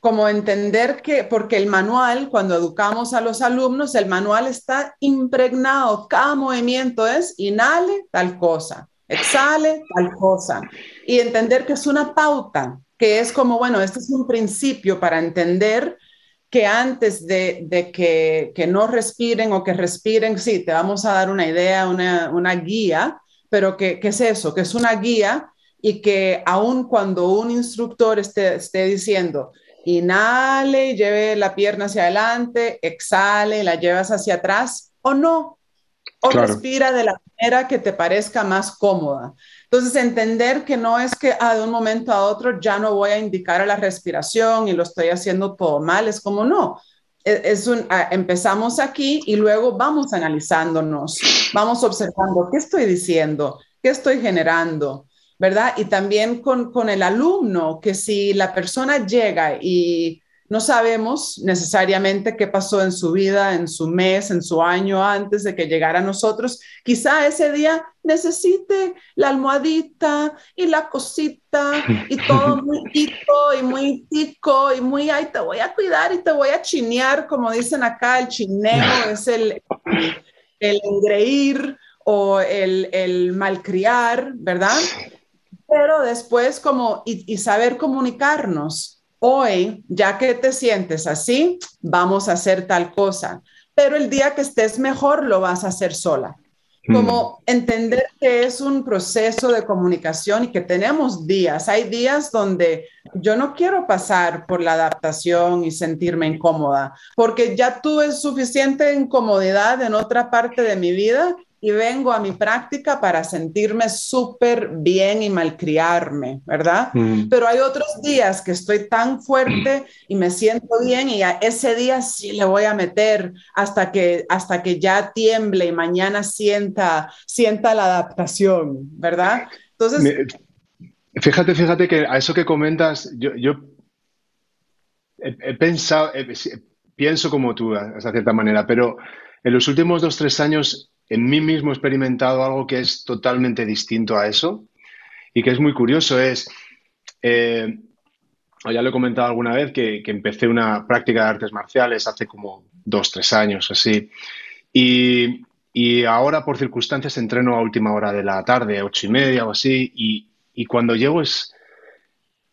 como entender que, porque el manual, cuando educamos a los alumnos, el manual está impregnado, cada movimiento es inhale tal cosa, exhale tal cosa, y entender que es una pauta, que es como, bueno, este es un principio para entender que antes de, que, que, no respiren o que respiren, sí, te vamos a dar una idea, una, una guía, pero que, es eso? Que es una guía y que aun cuando un instructor esté, esté diciendo, Inhale y lleve la pierna hacia adelante, exhale y la llevas hacia atrás o no. O respira de la manera que te parezca más cómoda. Entonces, entender que no es que ah, de un momento a otro ya no voy a indicar a la respiración y lo estoy haciendo todo mal, es como no. E, es un, ah, empezamos aquí y luego vamos analizándonos, vamos observando qué estoy diciendo, qué estoy generando, ¿verdad? Y también con, con el alumno, que si la persona llega y no sabemos necesariamente qué pasó en su vida, en su mes, en su año antes de que llegara a nosotros. Quizá ese día necesite la almohadita y la cosita y todo muy tico y muy tico y muy, ay, te voy a cuidar y te voy a chinear, como dicen acá, el chineo [laughs] es el, el engreír o el, el malcriar, ¿verdad? Pero después como y, saber comunicarnos. Hoy, ya que te sientes así, vamos a hacer tal cosa, pero el día que estés mejor lo vas a hacer sola. Hmm. Como entender que es un proceso de comunicación y que tenemos días. Hay días donde yo no quiero pasar por la adaptación y sentirme incómoda, porque ya tuve suficiente incomodidad en otra parte de mi vida y vengo a mi práctica para sentirme súper bien y malcriarme, ¿verdad? Mm. Pero hay otros días que estoy tan fuerte y me siento bien y a ese día sí le voy a meter hasta que, hasta que ya tiemble y mañana sienta, sienta la adaptación, ¿verdad? Entonces... fíjate, fíjate que a eso que comentas, yo, yo he, pensado, pienso como tú, de cierta manera, pero en los últimos dos, tres años en mí mismo he experimentado algo que es totalmente distinto a eso y que es muy curioso. Es, eh, ya lo he comentado alguna vez, que, empecé una práctica de artes marciales hace como dos, tres años, así. Y, ahora, por circunstancias, entreno a última hora de la tarde, ocho y media o así, y, cuando llego es...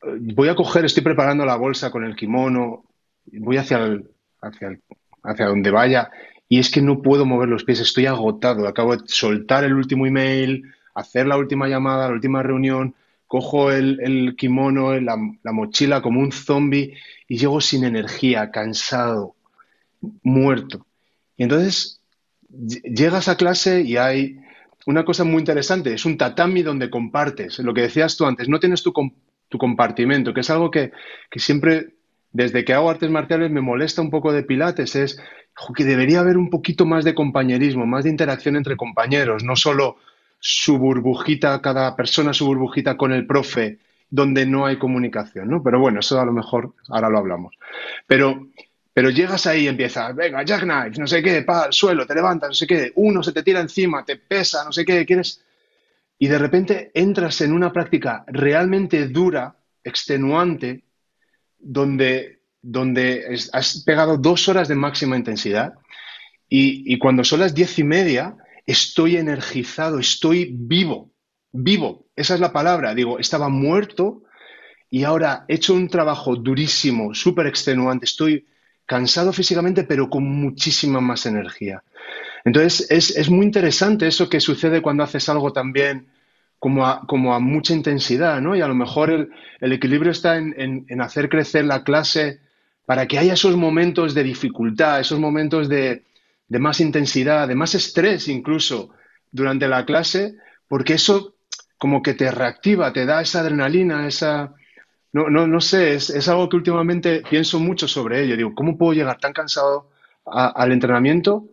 Voy a coger, estoy preparando la bolsa con el kimono, voy hacia, hacia, hacia donde vaya y es que no puedo mover los pies, estoy agotado. Acabo de soltar el último email, hacer la última llamada, la última reunión, cojo el, kimono, la, la, mochila como un zombie y llego sin energía, cansado, muerto. Y entonces llegas a clase y hay una cosa muy interesante, es un tatami donde compartes, lo que decías tú antes, no tienes tu, tu compartimento, que es algo que siempre desde que hago artes marciales me molesta un poco de Pilates, es que debería haber un poquito más de compañerismo, más de interacción entre compañeros, no solo su burbujita, cada persona su burbujita con el profe, donde no hay comunicación, ¿no? Pero bueno, eso a lo mejor ahora lo hablamos. Pero, pero llegas ahí y empiezas, venga, jackknife, no sé qué, pa, suelo, te levantas, no sé qué, uno se te tira encima, te pesa, no sé qué, quieres... Y de repente entras en una práctica realmente dura, extenuante, donde, donde has pegado dos horas de máxima intensidad y, cuando son las diez y media estoy energizado, estoy vivo, vivo, esa es la palabra, digo, estaba muerto y ahora he hecho un trabajo durísimo, súper extenuante, estoy cansado físicamente pero con muchísima más energía. Entonces es, muy interesante eso que sucede cuando haces algo también como a, como a mucha intensidad, ¿no? Y a lo mejor el, equilibrio está en, hacer crecer la clase para que haya esos momentos de dificultad, esos momentos de, más intensidad, de más estrés incluso durante la clase, porque eso como que te reactiva, te da esa adrenalina, esa... No, no, no sé, es, algo que últimamente pienso mucho sobre ello. Digo, ¿cómo puedo llegar tan cansado al entrenamiento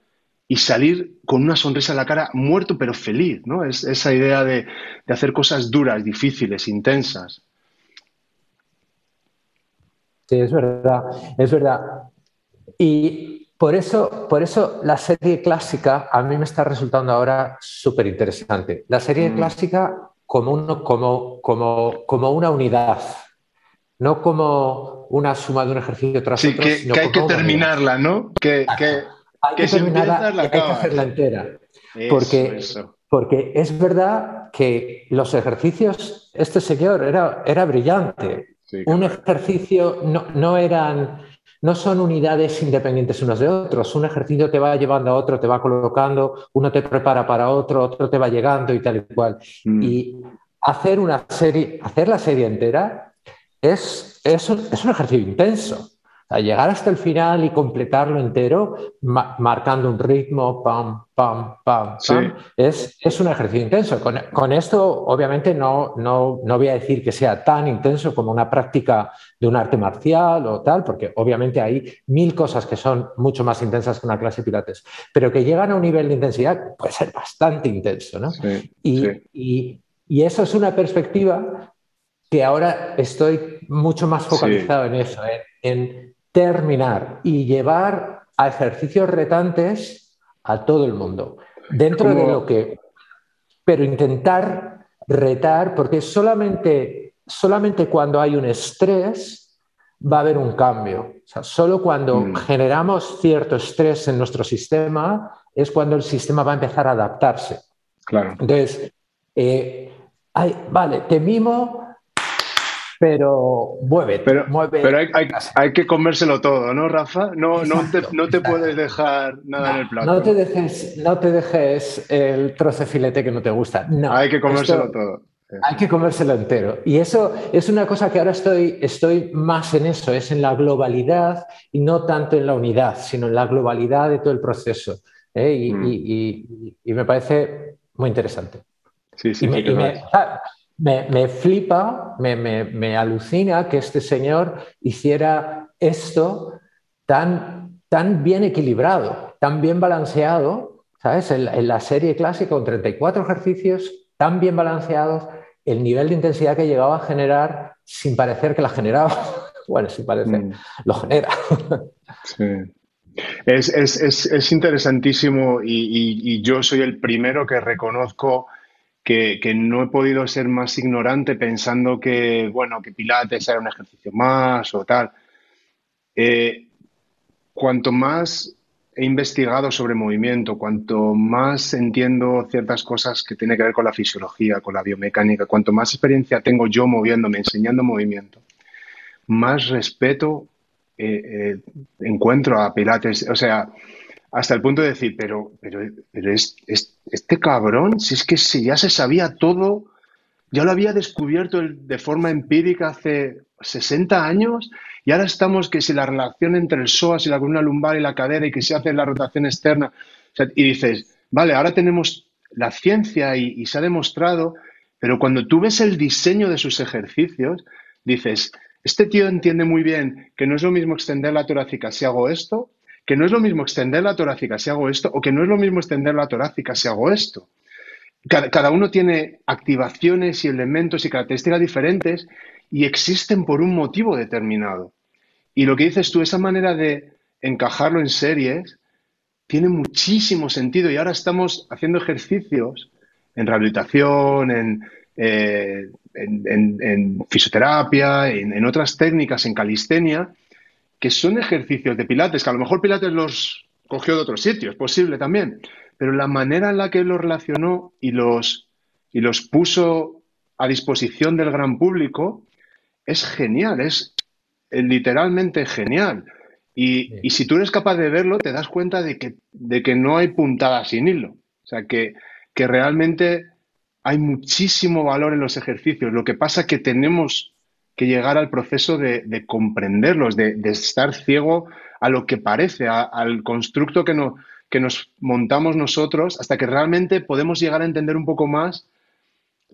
y salir con una sonrisa en la cara, muerto pero feliz, ¿no? Es esa idea de, hacer cosas duras, difíciles, intensas. Sí, es verdad, es verdad. Y por eso, por eso la serie clásica a mí me está resultando ahora súper interesante. La serie mm. clásica como, uno, como, como, como una unidad, no como una suma de un ejercicio tras sí, otro. Que, que hay que terminarla, ¿no? Que, que, hay que, terminarla hay que hacerla entera. porque, porque es verdad que los ejercicios, este señor era, era brillante. un ejercicio no, no, eran, no son unidades independientes unos de otros. Un ejercicio te va llevando a otro, te va colocando, uno te prepara para otro, otro te va llegando y tal y cual. Mm. Y hacer una serie, hacer la serie entera es, es, un, es un ejercicio intenso llegar hasta el final y completarlo entero, marcando un ritmo, pam, pam, pam, pam, es, es, un ejercicio intenso. Con, esto, obviamente, no, no, no, voy a decir que sea tan intenso como una práctica de un arte marcial o tal, porque obviamente hay mil cosas que son mucho más intensas que una clase de pilates, pero que llegan a un nivel de intensidad puede ser bastante intenso, ¿no? y, y, y eso es una perspectiva que ahora estoy mucho más focalizado en eso, en terminar y llevar a ejercicios retantes a todo el mundo, dentro de lo que... Pero intentar retar, porque solamente, solamente cuando hay un estrés va a haber un cambio. O sea, solo cuando mm. generamos cierto estrés en nuestro sistema es cuando el sistema va a empezar a adaptarse. Claro. Entonces, eh, vale, te mimo, pero mueve, pero, mueve. Pero hay, que comérselo todo, ¿no, Rafa? No, no te, no te puedes dejar nada en el plato. No te, dejes, no te dejes el trozo de filete que no te gusta. No. Hay que comérselo todo. Hay que comérselo entero. Y eso es una cosa que ahora estoy, estoy más en eso, es en la globalidad y no tanto en la unidad, sino en la globalidad de todo el proceso. ¿eh? Y, mm. y, y, me parece muy interesante. Sí, sí, sí me, flipa, me, alucina que este señor hiciera esto tan, tan bien equilibrado, tan bien balanceado, ¿sabes? En, la serie clásica con 34 ejercicios tan bien balanceados, el nivel de intensidad que llegaba a generar sin parecer que la generaba. [laughs] bueno, sin parecer, mm. lo genera. sí. Es, interesantísimo y yo soy el primero que reconozco que, no he podido ser más ignorante pensando que, bueno, que Pilates era un ejercicio más o tal. Eh, cuanto más he investigado sobre movimiento, cuanto más entiendo ciertas cosas que tienen que ver con la fisiología, con la biomecánica, cuanto más experiencia tengo yo moviéndome, enseñando movimiento, más respeto eh, eh, encuentro a Pilates. O sea, hasta el punto de decir, pero, pero, pero es, este cabrón, si es que si ya se sabía todo, ya lo había descubierto de forma empírica hace 60 años y ahora estamos que si la relación entre el psoas y la columna lumbar y la cadera y que se hace la rotación externa, y dices, vale, ahora tenemos la ciencia y, y se ha demostrado, pero cuando tú ves el diseño de sus ejercicios, dices, este tío entiende muy bien que no es lo mismo extender la torácica si hago esto que no es lo mismo extender la torácica si hago esto o que no es lo mismo extender la torácica si hago esto. Cada, uno tiene activaciones y elementos y características diferentes y existen por un motivo determinado. Y lo que dices tú, esa manera de encajarlo en series, tiene muchísimo sentido. Y ahora estamos haciendo ejercicios en rehabilitación, en, eh, fisioterapia, en, otras técnicas, en calistenia, que son ejercicios de Pilates, que a lo mejor Pilates los cogió de otros sitios, es posible también, pero la manera en la que los relacionó y los, y los puso a disposición del gran público es genial, es literalmente genial. Y, si tú eres capaz de verlo, te das cuenta de que, de que no hay puntada sin hilo. O sea, que, que realmente hay muchísimo valor en los ejercicios. Lo que pasa es que tenemos que llegar al proceso de, comprenderlos, de, estar ciego a lo que parece, al constructo que, nos montamos nosotros, hasta que realmente podemos llegar a entender un poco más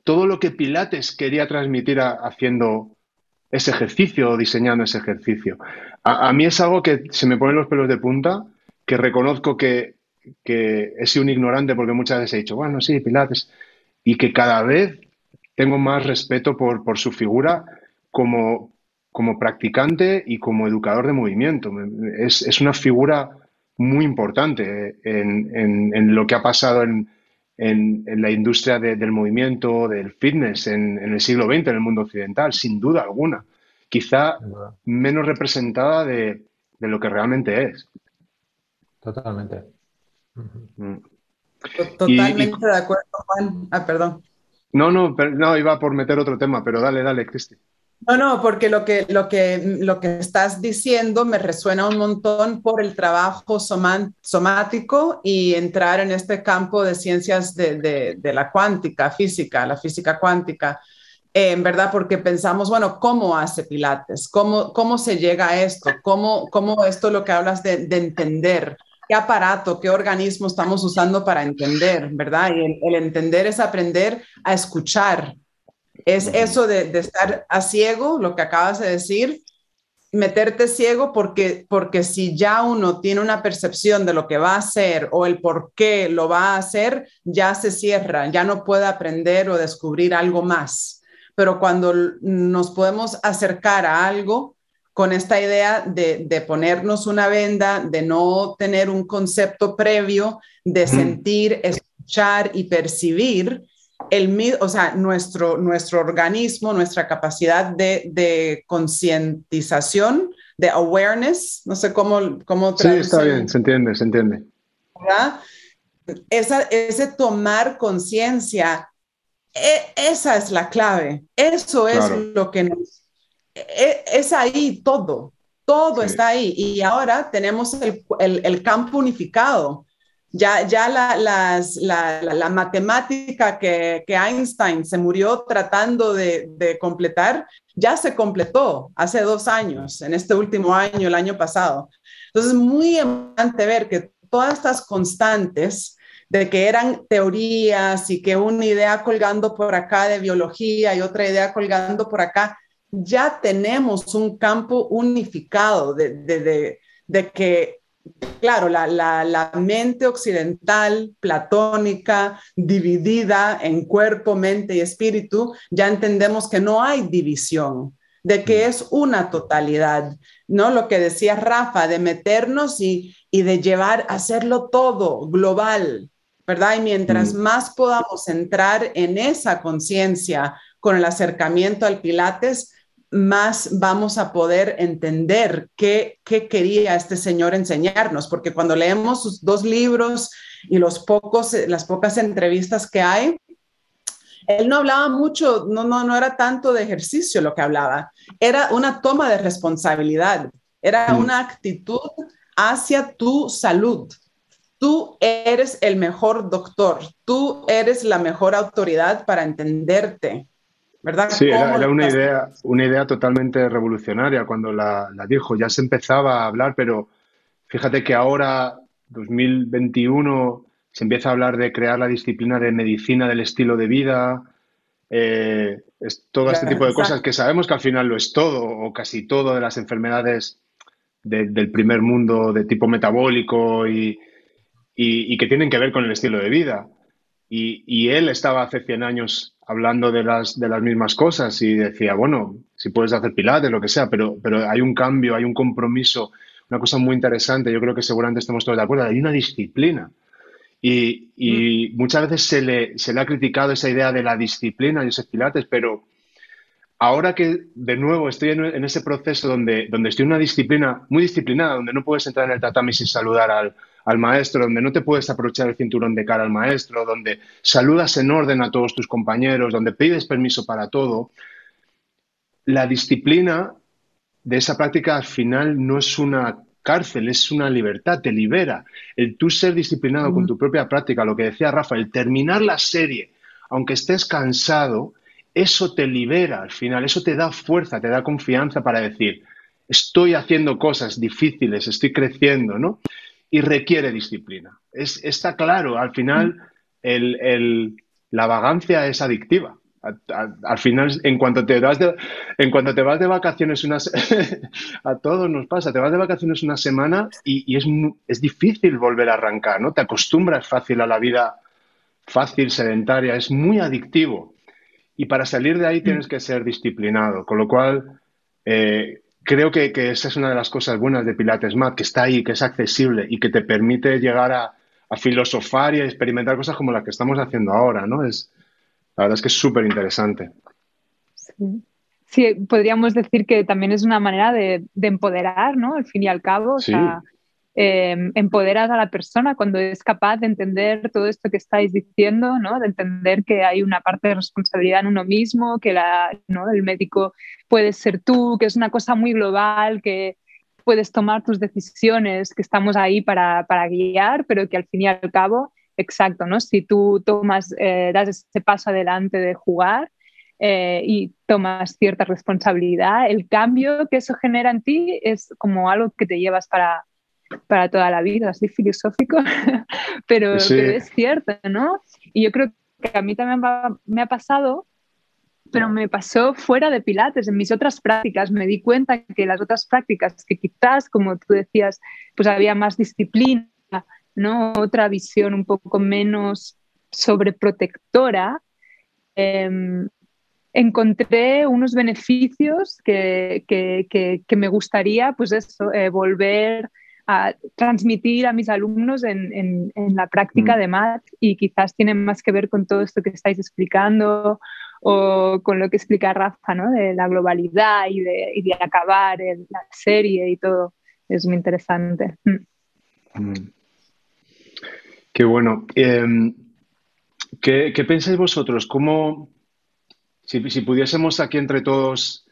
todo lo que Pilates quería transmitir haciendo ese ejercicio o diseñando ese ejercicio. A, mí es algo que se me ponen los pelos de punta, que reconozco que, he sido un ignorante porque muchas veces he dicho, bueno, sí, Pilates, y que cada vez tengo más respeto por su figura como como practicante y como educador de movimiento. Es, una figura muy importante en, lo que ha pasado en, la industria del movimiento, del fitness en, el siglo XX, en el mundo occidental, sin duda alguna. Quizá menos representada de, lo que realmente es. Totalmente. Mm. Totalmente de acuerdo, Juan. Ah, perdón. No, no, no, iba por meter otro tema, pero dale, dale, Cristi. No, no, porque lo que, lo, que, lo que estás diciendo me resuena un montón por el trabajo somático y entrar en este campo de ciencias de, la cuántica, física, la física cuántica. Eh, en verdad, porque pensamos, bueno, ¿cómo hace Pilates? ¿Cómo, cómo se llega a esto? ¿Cómo, cómo esto lo que hablas de, entender? ¿Qué aparato, qué organismo estamos usando para entender, verdad? Y el entender es aprender a escuchar, es eso de, estar a ciego, lo que acabas de decir, meterte ciego porque, porque si ya uno tiene una percepción de lo que va a hacer o el por qué lo va a hacer, ya se cierra, ya no puede aprender o descubrir algo más. Pero cuando nos podemos acercar a algo con esta idea de, de ponernos una venda, de no tener un concepto previo, de sentir, escuchar y percibir, el, o sea, nuestro, nuestro organismo, nuestra capacidad de, de concientización, de awareness, no sé cómo, cómo Sí, está bien, se entiende, se entiende. ¿verdad? Esa, ese tomar conciencia, e, esa es la clave. Eso es lo que nos... E, es ahí todo, todo está ahí. Y ahora tenemos el, el, el campo unificado ya, ya la, la, la, matemática que, que, Einstein se murió tratando de, completar, ya se completó hace dos años, en este último año, el año pasado. Entonces, es muy importante ver que todas estas constantes de que eran teorías y que una idea colgando por acá de biología y otra idea colgando por acá, ya tenemos un campo unificado de, de, de que claro, la, mente occidental, platónica, dividida en cuerpo, mente y espíritu, ya entendemos que no hay división, de que es una totalidad, ¿no? Lo que decía Rafa, de meternos y, de llevar, a hacerlo todo global, ¿verdad? Y mientras mm. más podamos entrar en esa conciencia con el acercamiento al Pilates, más vamos a poder entender qué, quería este señor enseñarnos, porque cuando leemos sus dos libros y los pocos, las pocas entrevistas que hay, él no hablaba mucho, no, no, no era tanto de ejercicio lo que hablaba, era una toma de responsabilidad, era una actitud hacia tu salud. Tú eres el mejor doctor, tú eres la mejor autoridad para entenderte. ¿Verdad? Sí, era, una, idea, una idea totalmente revolucionaria cuando la, dijo. Ya se empezaba a hablar, pero fíjate que ahora, 2021, se empieza a hablar de crear la disciplina de medicina del estilo de vida, eh, es todo este tipo de cosas que sabemos que al final lo es todo, o casi todo de las enfermedades del primer mundo de tipo metabólico y, y, que tienen que ver con el estilo de vida. Y, y él estaba hace 100 años hablando de las, de las mismas cosas y decía, bueno, si puedes hacer pilates, lo que sea, pero, pero hay un cambio, hay un compromiso, una cosa muy interesante, yo creo que seguramente estamos todos de acuerdo, hay una disciplina. Y, y mm. muchas veces se le, se le ha criticado esa idea de la disciplina y esos pilates, pero ahora que de nuevo estoy en, en, ese proceso donde, donde estoy en una disciplina muy disciplinada, donde no puedes entrar en el tatami sin saludar al, al maestro, donde no te puedes aprovechar el cinturón de cara al maestro, donde saludas en orden a todos tus compañeros, donde pides permiso para todo, la disciplina de esa práctica al final no es una cárcel, es una libertad, te libera. El tú ser disciplinado con tu propia práctica, lo que decía Rafa, el terminar la serie, aunque estés cansado, eso te libera al final, eso te da fuerza, te da confianza para decir, estoy haciendo cosas difíciles, estoy creciendo, ¿no? Y requiere disciplina. Es, está claro, al final la vagancia es adictiva. al final, en cuanto te vas de, en cuanto te vas de vacaciones unas [laughs] a todos nos pasa, te vas de vacaciones una semana y, es, es, difícil volver a arrancar, ¿no? Te acostumbras fácil a la vida fácil, sedentaria, es muy adictivo. Y para salir de ahí tienes que ser disciplinado, con lo cual Eh, creo que, esa es una de las cosas buenas de Pilates Mat, que está ahí, que es accesible y que te permite llegar a, filosofar y a experimentar cosas como las que estamos haciendo ahora, ¿no? Es, la verdad es que es súper interesante. Sí. podríamos decir que también es una manera de, empoderar, ¿no? Al fin y al cabo, o sea, eh, a la persona cuando es capaz de entender todo esto que estáis diciendo, ¿no? de entender que hay una parte de responsabilidad en uno mismo, que la, ¿no? el médico puede ser tú, que es una cosa muy global, que puedes tomar tus decisiones, que estamos ahí para, para guiar, pero que al fin y al cabo, exacto, ¿no? si tú tomas, eh, das ese paso adelante de jugar, eh, y tomas cierta responsabilidad, el cambio que eso genera en ti es como algo que te llevas para, para toda la vida, así filosófico, [laughs] pero, es cierto, ¿no? Y yo creo que a mí también me ha pasado, pero me pasó fuera de Pilates, en mis otras prácticas. Me di cuenta que las otras prácticas, que quizás, como tú decías, pues había más disciplina, ¿no? Otra visión un poco menos sobreprotectora. Em, encontré unos beneficios que, que, me gustaría, pues eso, eh, volver a transmitir a mis alumnos en, la práctica mm. de MAT y quizás tiene más que ver con todo esto que estáis explicando o con lo que explica Rafa, ¿no? De la globalidad y de, acabar la serie y todo. Es muy interesante. Mm. Mm. Qué bueno. Em, ¿qué, pensáis vosotros? ¿Cómo, si, si pudiésemos aquí entre todos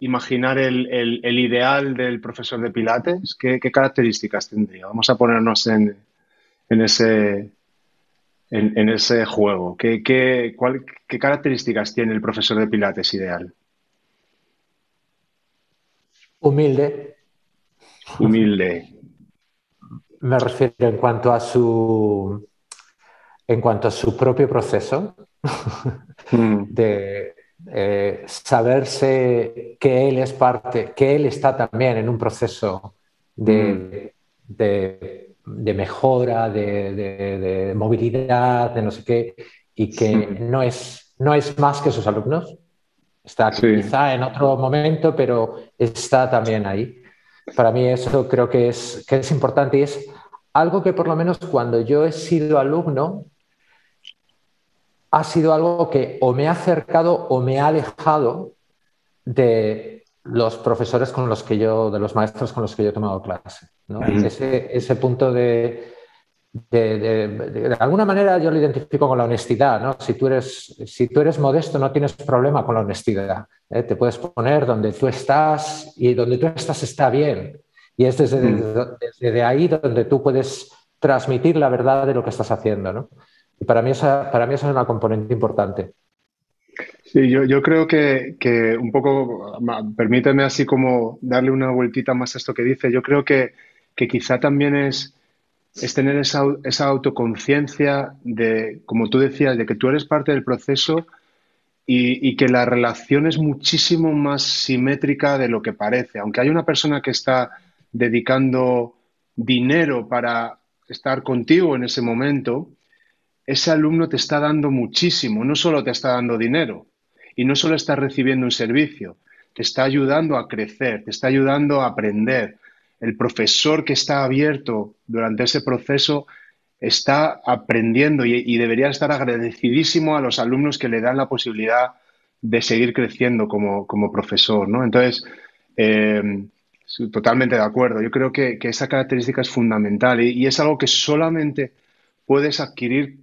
imaginar el, ideal del profesor de Pilates, ¿qué, características tendría? Vamos a ponernos en, ese, en, ese juego. ¿Qué, qué, ¿Qué características tiene el profesor de Pilates ideal? Humilde. Humilde. Me refiero en cuanto a su en cuanto a su propio proceso mm. de, eh, saberse que él es parte, que él está también en un proceso de, mm. mejora, de, movilidad, de no sé qué, y que no, es, no es más que sus alumnos. Está quizá en otro momento, pero está también ahí. Para mí eso creo que es, que es importante y es algo que por lo menos cuando yo he sido alumno, ha sido algo que o me ha acercado o me ha alejado de los profesores con los que yo, de los maestros con los que yo he tomado clase. ese, punto de, de, alguna manera yo lo identifico con la honestidad. ¿no? Si, tú eres, si tú eres modesto no tienes problema con la honestidad. ¿eh? Te puedes poner donde tú estás y donde tú estás está bien. Y es desde, desde ahí donde tú puedes transmitir la verdad de lo que estás haciendo. ¿no? Y para mí esa, para mí esa es una componente importante. Sí, yo, yo creo que, que, un poco, permíteme así como darle una vueltita más a esto que dice, yo creo que, que quizá también es, es tener esa, esa autoconciencia de, como tú decías, de que tú eres parte del proceso y, y, que la relación es muchísimo más simétrica de lo que parece. Aunque hay una persona que está dedicando dinero para estar contigo en ese momento, ese alumno te está dando muchísimo, no solo te está dando dinero y no solo está recibiendo un servicio, te está ayudando a crecer, te está ayudando a aprender. El profesor que está abierto durante ese proceso está aprendiendo y, debería estar agradecidísimo a los alumnos que le dan la posibilidad de seguir creciendo como, profesor. ¿no? Entonces, eh, totalmente de acuerdo. Yo creo que, esa característica es fundamental y, es algo que solamente puedes adquirir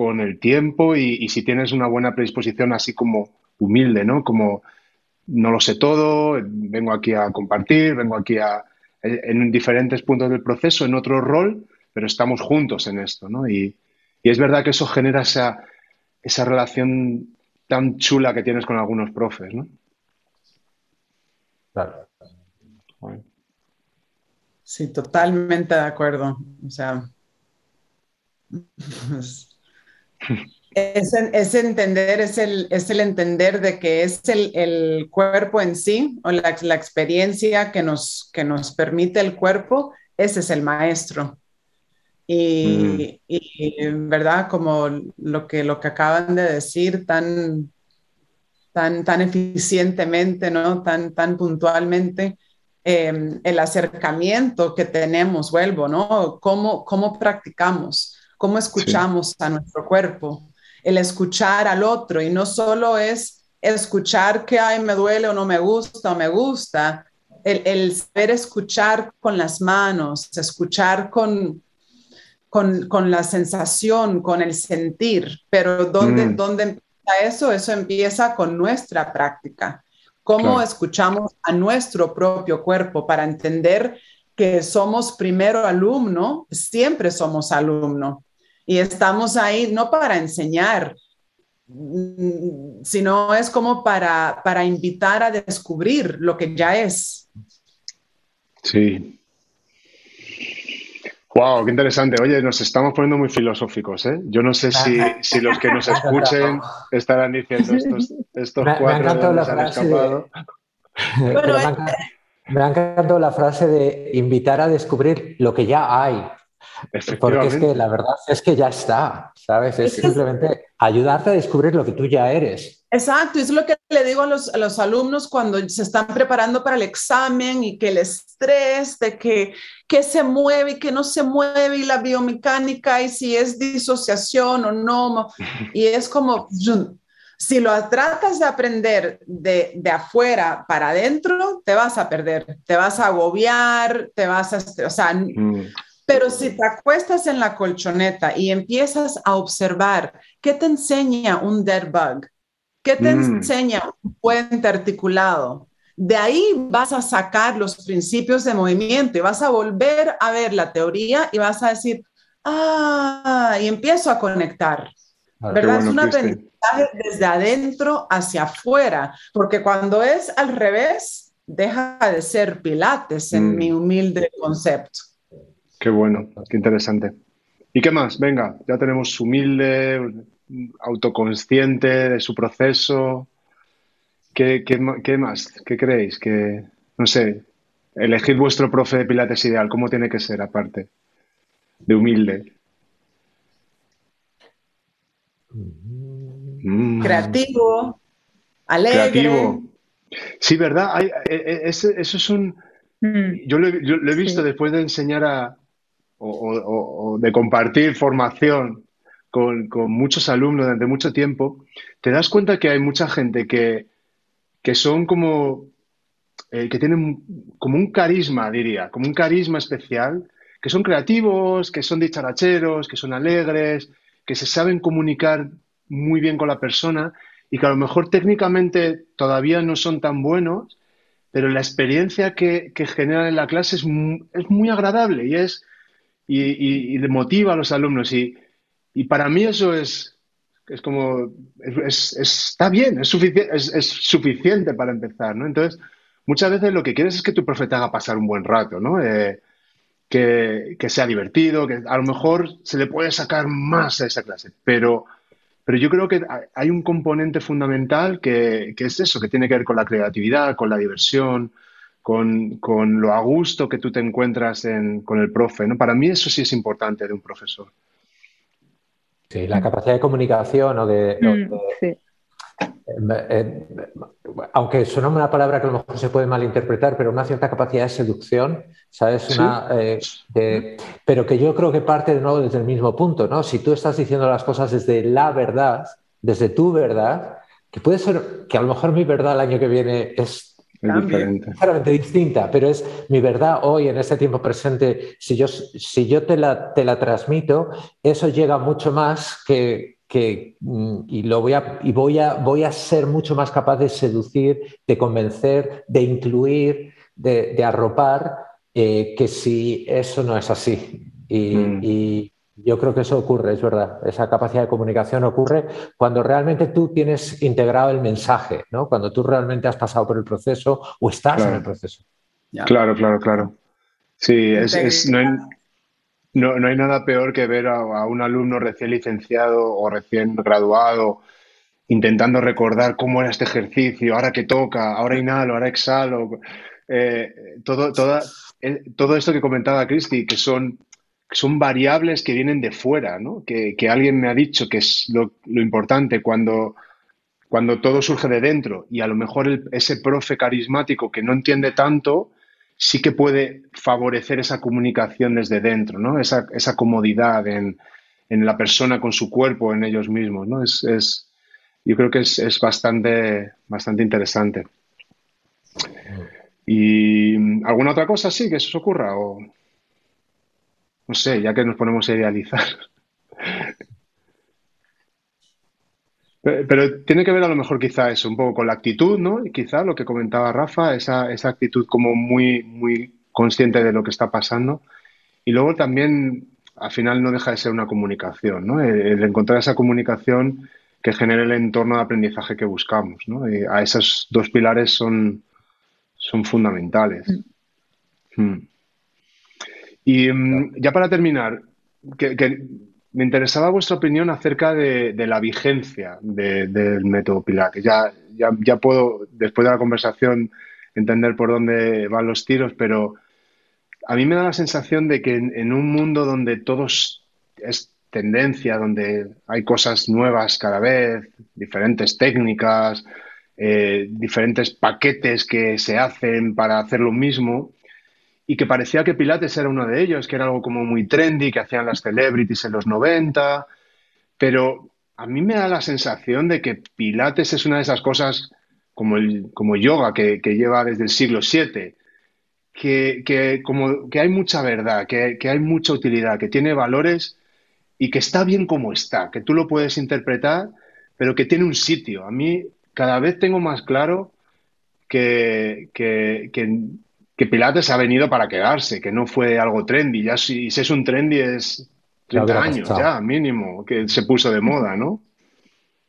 con el tiempo y, si tienes una buena predisposición así como humilde, ¿no? Como no lo sé todo, vengo aquí a compartir, vengo aquí a, en diferentes puntos del proceso, en otro rol, pero estamos juntos en esto, ¿no? Y, es verdad que eso genera esa, esa relación tan chula que tienes con algunos profes, ¿no? Claro. Sí, totalmente de acuerdo. O sea, [laughs] Es, entender, es el, es el entender de que es el, cuerpo en sí o la, experiencia que nos, que nos permite el cuerpo, ese es el maestro. Y, mm. verdad, como lo que, lo que acaban de decir, tan, tan, tan eficientemente, ¿no? tan, tan puntualmente. Em, el acercamiento que tenemos, vuelvo, ¿no? ¿Cómo, cómo practicamos? ¿Cómo escuchamos a nuestro cuerpo? El escuchar al otro y no solo es escuchar que, ay, me duele o no me gusta o me gusta, el, el saber escuchar con las manos, escuchar con, con, con, la sensación, con el sentir, pero ¿dónde, mm. ¿dónde empieza eso? Eso empieza con nuestra práctica. ¿Cómo escuchamos a nuestro propio cuerpo para entender que somos primero alumno, siempre somos alumno? Y estamos ahí no para enseñar, mm, sino es como para, para invitar a descubrir lo que ya es. Sí, Wow, qué interesante. Oye, nos estamos poniendo muy filosóficos, ¿eh? Yo no sé [laughs] si, si los que nos escuchen estarán diciendo estos, estos me, cuatro me ha encantado la frase de, [laughs] bueno, me, ha, me ha encantado la frase de invitar a descubrir lo que ya hay. Porque es que la verdad es que ya está, ¿sabes? Es simplemente ayudarte a descubrir lo que tú ya eres. Exacto, es lo que le digo a los, a los, alumnos cuando se están preparando para el examen y que el estrés de que, que se mueve y que no se mueve y la biomecánica y si es disociación o no. [laughs] Y es como, si lo tratas de aprender de, de afuera para adentro, te vas a perder, te vas a agobiar, te vas a... O sea, mm. Pero si te acuestas en la colchoneta y empiezas a observar qué te enseña un dead bug, qué te mm. enseña un puente articulado, de ahí vas a sacar los principios de movimiento y vas a volver a ver la teoría y vas a decir, ah, y empiezo a conectar. Ah, ¿Verdad? es un aprendizaje desde adentro hacia afuera, porque cuando es al revés, deja de ser pilates en mm. mi humilde concepto. Qué bueno, qué interesante. ¿Y qué más? Venga, ya tenemos humilde, autoconsciente de su proceso. ¿Qué, más? ¿Qué creéis? Que, no sé, elegid vuestro profe de Pilates ideal. ¿Cómo tiene que ser aparte de humilde? Mm. Creativo, alegre. Creativo. Sí, ¿verdad? E, e, eso es un... Mm. Yo lo, he visto después de enseñar a, o, de compartir formación con, muchos alumnos durante mucho tiempo, te das cuenta que hay mucha gente que, son como, eh, que tienen como un carisma, diría, como un carisma especial, que son creativos, que son dicharacheros, que son alegres, que se saben comunicar muy bien con la persona y que a lo mejor técnicamente todavía no son tan buenos, pero la experiencia que, generan en la clase es es muy agradable y es y, motiva a los alumnos. Y, para mí eso es, es como, está bien, es, suficiente es, suficiente para empezar, ¿no? Entonces, muchas veces lo que quieres es que tu profeta haga pasar un buen rato, ¿no? Eh, que, sea divertido, que a lo mejor se le puede sacar más a esa clase, pero, pero yo creo que hay un componente fundamental que, que, es eso, que tiene que ver con la creatividad, con la diversión, con, lo a gusto que tú te encuentras con el profe. ¿no? Para mí eso sí es importante de un profesor. Sí, la capacidad de comunicación o de... Mm, sí. Eh, eh, aunque suena una palabra que a lo mejor se puede malinterpretar, pero una cierta capacidad de seducción, ¿sabes? Una, eh, pero que yo creo que parte de nuevo desde el mismo punto, ¿no? Si tú estás diciendo las cosas desde la verdad, desde tu verdad, que puede ser que a lo mejor mi verdad el año que viene es Claramente distinta, pero es mi verdad hoy, en este tiempo presente. Si yo, si yo te, la, te la transmito, eso llega mucho más que, que mm, y, lo voy, a, y voy, a, voy a ser mucho más capaz de seducir, de convencer, de incluir, de, de arropar, eh, que si eso no es así. Y, mm. y, yo creo que eso ocurre, es verdad. Esa capacidad de comunicación ocurre cuando realmente tú tienes integrado el mensaje, ¿no? Cuando tú realmente has pasado por el proceso o estás en el proceso. Claro, claro, claro. Sí, es, no, hay, no, hay, nada peor que ver a, un alumno recién licenciado o recién graduado intentando recordar cómo era este ejercicio, ahora que toca, ahora inhalo, ahora exhalo. Eh, todo, toda, eh, todo esto que comentaba Cristi, que son son variables que vienen de fuera, ¿no? que, alguien me ha dicho que es lo, importante cuando, cuando todo surge de dentro y a lo mejor ese profe carismático que no entiende tanto, sí que puede favorecer esa comunicación desde dentro, ¿no? Esa, comodidad en, la persona con su cuerpo, en ellos mismos, ¿no? Es, yo creo que es, bastante, bastante interesante. ¿Y alguna otra cosa sí que se os ocurra? O, no sé, ya que nos ponemos a idealizar. Pero tiene que ver a lo mejor quizá eso, un poco con la actitud, ¿no? Y quizá lo que comentaba Rafa, esa, esa actitud como muy, muy consciente de lo que está pasando. Y luego también, al final, no deja de ser una comunicación, ¿no? El, encontrar esa comunicación que genere el entorno de aprendizaje que buscamos, ¿no? Y a esos dos pilares son, son fundamentales. Mm. Y mm, ya para terminar, que, que me interesaba vuestra opinión acerca de, la vigencia del método Pilates. Ya, ya, puedo, después de la conversación, entender por dónde van los tiros, pero a mí me da la sensación de que en, un mundo donde todo es tendencia, donde hay cosas nuevas cada vez, diferentes técnicas, eh, diferentes paquetes que se hacen para hacer lo mismo, y que parecía que Pilates era uno de ellos, que era algo como muy trendy, que hacían las celebrities en los 90, pero a mí me da la sensación de que Pilates es una de esas cosas como el como yoga que, lleva desde el siglo VII, que, como, que hay mucha verdad, que, que, hay mucha utilidad, que tiene valores y que está bien como está, que tú lo puedes interpretar, pero que tiene un sitio. A mí cada vez tengo más claro que, que, que Pilates ha venido para quedarse, que no fue algo trendy. Ya si, es un trendy es 30 años ya, mínimo, que se puso de moda, ¿no?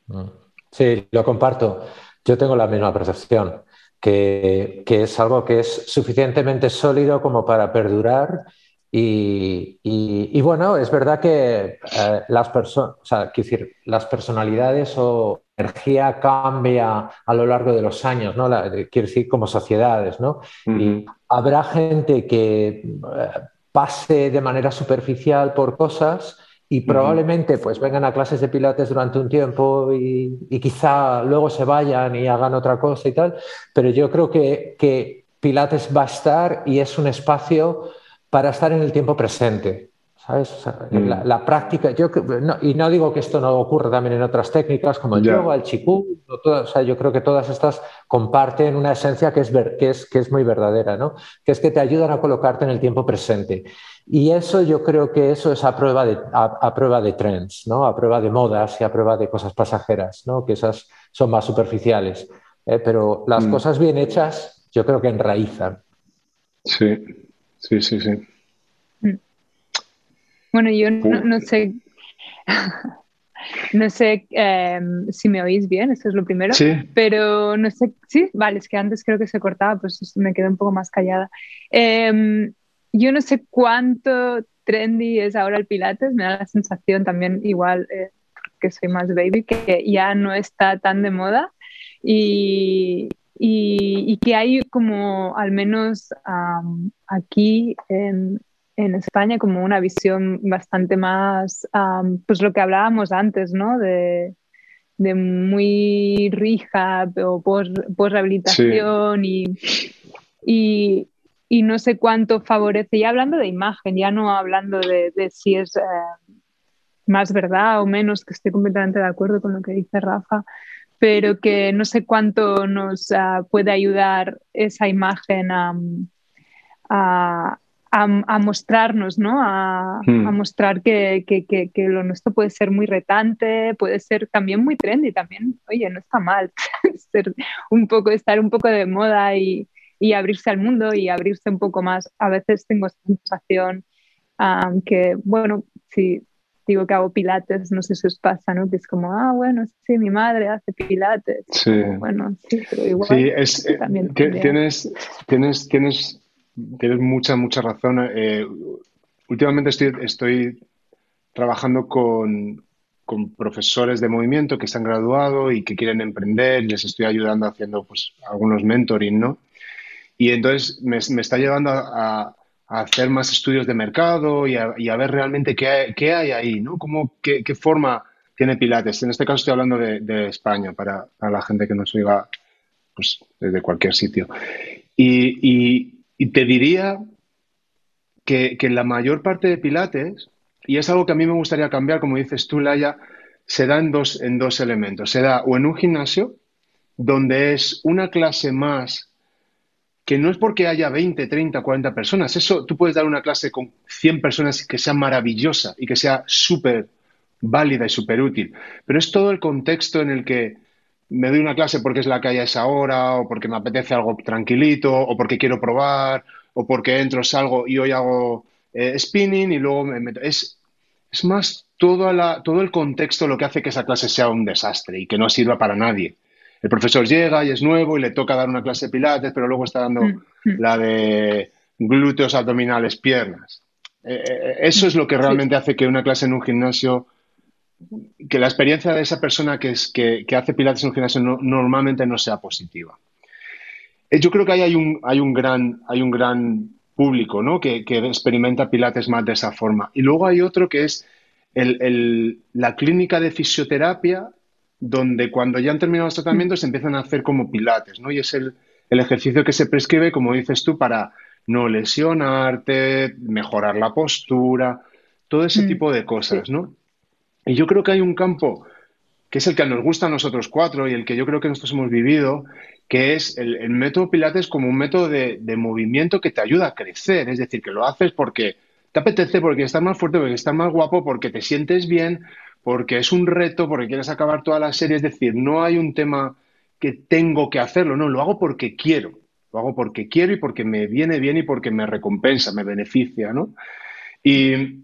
Mm. Sí, lo comparto. Yo tengo la misma percepción, que, es algo que es suficientemente sólido como para perdurar y, bueno, es verdad que eh, las personas, o sea, decir, las personalidades o energía cambia a lo largo de los años, ¿no? quiero decir, como sociedades, ¿no? Y habrá gente que eh, pase de manera superficial por cosas y probablemente pues vengan a clases de pilates durante un tiempo y, quizá luego se vayan y hagan otra cosa y tal, pero yo creo que, que pilates va a estar y es un espacio para estar en el tiempo presente. ¿Sabes? Mm. la, práctica, yo, y no digo que esto no ocurra también en otras técnicas como el yoga, el chikung, o sea, yo creo que todas estas comparten una esencia que es, que, es, que es muy verdadera, ¿no? que es que te ayudan a colocarte en el tiempo presente. Y eso yo creo que eso es a prueba de, a, prueba de trends, ¿no? a prueba de modas y a prueba de cosas pasajeras, ¿no? que esas son más superficiales. ¿eh? Pero las mm. cosas bien hechas yo creo que enraizan. Sí, Sí, sí, sí. Bueno, yo no, sé, [laughs] no sé em, si me oís bien, eso es lo primero, sí. pero no sé, sí, vale, es que antes creo que se cortaba, pues me quedé un poco más callada. Em, yo no sé cuánto trendy es ahora el Pilates, me da la sensación también igual eh, que soy más baby, que ya no está tan de moda y, y, que hay como, al menos aquí en, en, España, como una visión bastante más, pues lo que hablábamos antes, ¿no? De, de muy rehab o post-rehabilitación y, y, no sé cuánto favorece, ya hablando de imagen, ya no hablando de, de si es eh, más verdad o menos, que estoy completamente de acuerdo con lo que dice Rafa, pero que no sé cuánto nos ah, puede ayudar esa imagen a, mostrarnos, ¿no? A, hmm. mostrar que, lo nuestro puede ser muy retante, puede ser también muy trendy, también, oye, no está mal [laughs] ser un poco, estar un poco de moda y, abrirse al mundo y abrirse un poco más. A veces tengo esa sensación que, bueno, si digo que hago pilates, no sé si os pasa, ¿no? Que es como, ah, bueno, sí, mi madre hace pilates. Sí. Bueno, sí, pero igual. Sí, es, eh, tienes, tienes, tienes, tienes mucha, mucha razón. Eh, últimamente estoy, estoy trabajando con, con, profesores de movimiento que se han graduado y que quieren emprender y les estoy ayudando haciendo pues algunos mentoring, ¿no? Y entonces me, me está llevando a, hacer más estudios de mercado y a, ver realmente qué hay, qué hay, ahí, ¿no? Cómo, qué, forma, tiene pilates. En este caso estoy hablando de, España, para, la gente que nos oiga pues, desde cualquier sitio. Y, te diría que, que, la mayor parte de pilates, y es algo que a mí me gustaría cambiar, como dices tú, Laia, se da en dos, en dos elementos. Se da o en un gimnasio, donde es una clase más que no es porque haya 20, 30, 40 personas. Eso, tú puedes dar una clase con 100 personas que sea maravillosa y que sea súper válida y súper útil. Pero es todo el contexto en el que me doy una clase porque es la que hay a esa hora, o porque me apetece algo tranquilito, o porque quiero probar, o porque entro, salgo y hoy hago eh, spinning y luego me meto. Es, más la, todo el contexto lo que hace que esa clase sea un desastre y que no sirva para nadie el profesor llega y es nuevo y le toca dar una clase de pilates, pero luego está dando mm, mm. la de glúteos, abdominales, piernas. Eh, eh, eso es lo que realmente hace que una clase en un gimnasio, que la experiencia de esa persona que, es, que, hace pilates en un gimnasio normalmente no sea positiva. Eh, yo creo que ahí hay un, hay un, gran, hay un gran público ¿no? que, experimenta pilates más de esa forma. Y luego hay otro que es la clínica de fisioterapia donde cuando ya han terminado los tratamientos se empiezan a hacer como pilates, ¿no? Y es el, ejercicio que se prescribe, como dices tú, para no lesionarte, mejorar la postura, todo ese mm, tipo de cosas, ¿no? Y yo creo que hay un campo que es el que nos gusta a nosotros cuatro y el que yo creo que nosotros hemos vivido, que es el, método Pilates como un método de, de, movimiento que te ayuda a crecer, es decir, que lo haces porque te apetece, porque estás más fuerte, porque estás más guapo, porque te sientes bien, porque es un reto, porque quieres acabar toda la serie, es decir, no hay un tema que tengo que hacerlo, no, lo hago porque quiero, lo hago porque quiero y porque me viene bien y porque me recompensa, me beneficia, ¿no? Y,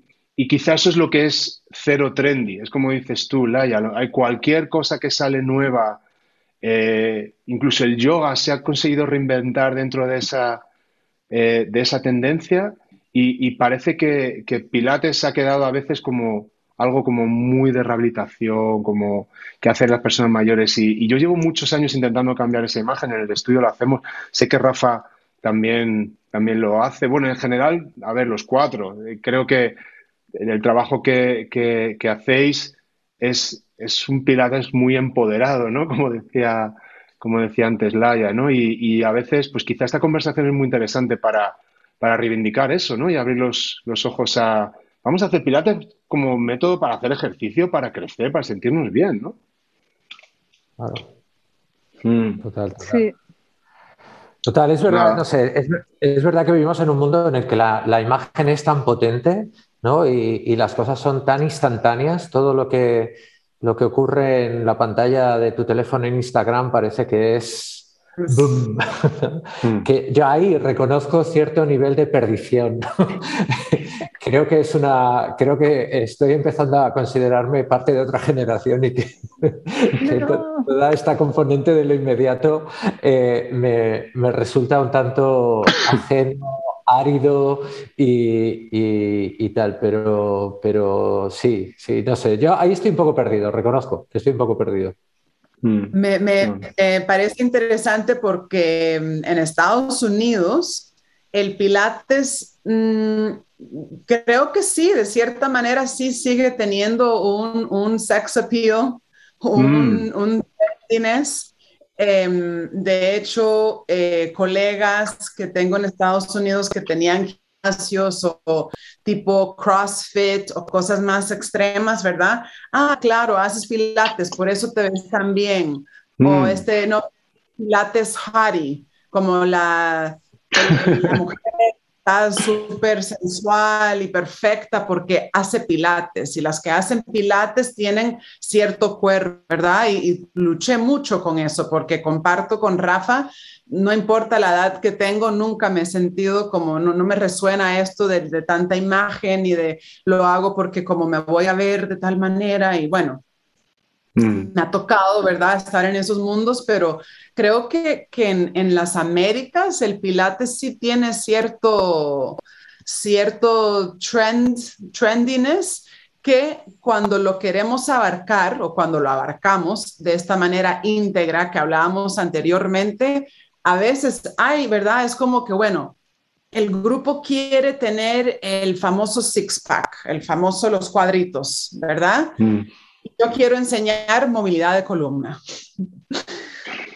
quizás eso es lo que es cero trendy, es como dices tú, Laia, hay cualquier cosa que sale nueva, eh, incluso el yoga se ha conseguido reinventar dentro de esa, eh, de esa tendencia y, parece que, que Pilates se ha quedado a veces como algo como muy de rehabilitación, como que hacen las personas mayores. Y, yo llevo muchos años intentando cambiar esa imagen, en el estudio lo hacemos. Sé que Rafa también, también lo hace. Bueno, en general, a ver, los cuatro. Creo que el trabajo que, que, hacéis es, es un pilates muy empoderado, ¿no? [laughs] Como decía, como decía antes Laia, ¿no? Y, y a veces, pues quizá esta conversación es muy interesante para, para reivindicar eso, ¿no? Y abrir los, los ojos a, Vamos a hacer pilates como método para hacer ejercicio, para crecer, para sentirnos bien, ¿no? Claro. Mm. Total, total. Sí. Total, es verdad, no sé, es, verdad que vivimos en un mundo en el que la, imagen es tan potente, ¿no? Y, las cosas son tan instantáneas, todo lo que, lo que ocurre en la pantalla de tu teléfono en Instagram parece que es Mm. [laughs] que yo ahí reconozco cierto nivel de perdición. [laughs] creo que es una, creo que estoy empezando a considerarme parte de otra [laughs] generación y que, [laughs] toda esta componente de lo inmediato eh, me, resulta un tanto [coughs] ajeno, árido y, tal, pero, pero sí, sí, no sé, yo ahí estoy un poco perdido, reconozco que estoy un poco perdido. Mm. Me, mm. parece interesante porque mm, en Estados Unidos el Pilates, creo que sí, de cierta manera sí sigue teniendo un, sex appeal, un, un em, de hecho, eh, colegas que tengo en Estados Unidos que tenían o tipo CrossFit o cosas más extremas, ¿verdad? Ah, claro, haces pilates, por eso te ves tan bien. O mm. este, no, pilates Harry, como la, la [laughs] mujer está súper sensual y perfecta porque hace pilates y las que hacen pilates tienen cierto cuerpo, ¿verdad? Y, y, luché mucho con eso porque comparto con Rafa no importa la edad que tengo, nunca me he sentido como, no, me resuena esto de, tanta imagen y de lo hago porque como me voy a ver de tal manera y bueno, mm. me ha tocado, ¿verdad?, estar en esos mundos, pero creo que, en, las Américas el Pilates sí tiene cierto, cierto trend, trendiness que cuando lo queremos abarcar o cuando lo abarcamos de esta manera íntegra que hablábamos anteriormente, a veces hay, ¿verdad? Es como que, bueno, el grupo quiere tener el famoso six-pack, el famoso los cuadritos, ¿verdad? Mm. yo quiero enseñar movilidad de columna.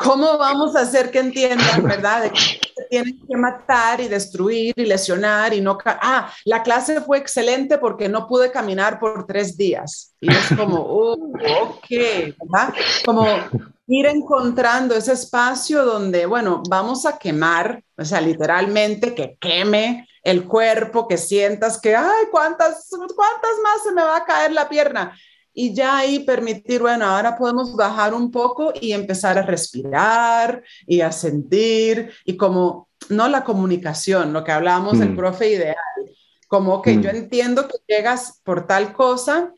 ¿Cómo vamos a hacer que entiendan, verdad, que tienen que matar y destruir y lesionar y no... Ah, la clase fue excelente porque no pude caminar por tres días. Y es como, uh, [laughs] ok, ¿verdad? Como ir encontrando ese espacio donde, bueno, vamos a quemar, o sea, literalmente que queme el cuerpo, que sientas que, ay, ¿cuántas, cuántas más se me va a caer la pierna? Y ya ahí permitir, bueno, ahora podemos bajar un poco y empezar a respirar y a sentir y como, no la comunicación, lo que hablábamos del mm. profe ideal, como que yo mm. entiendo que llegas por tal cosa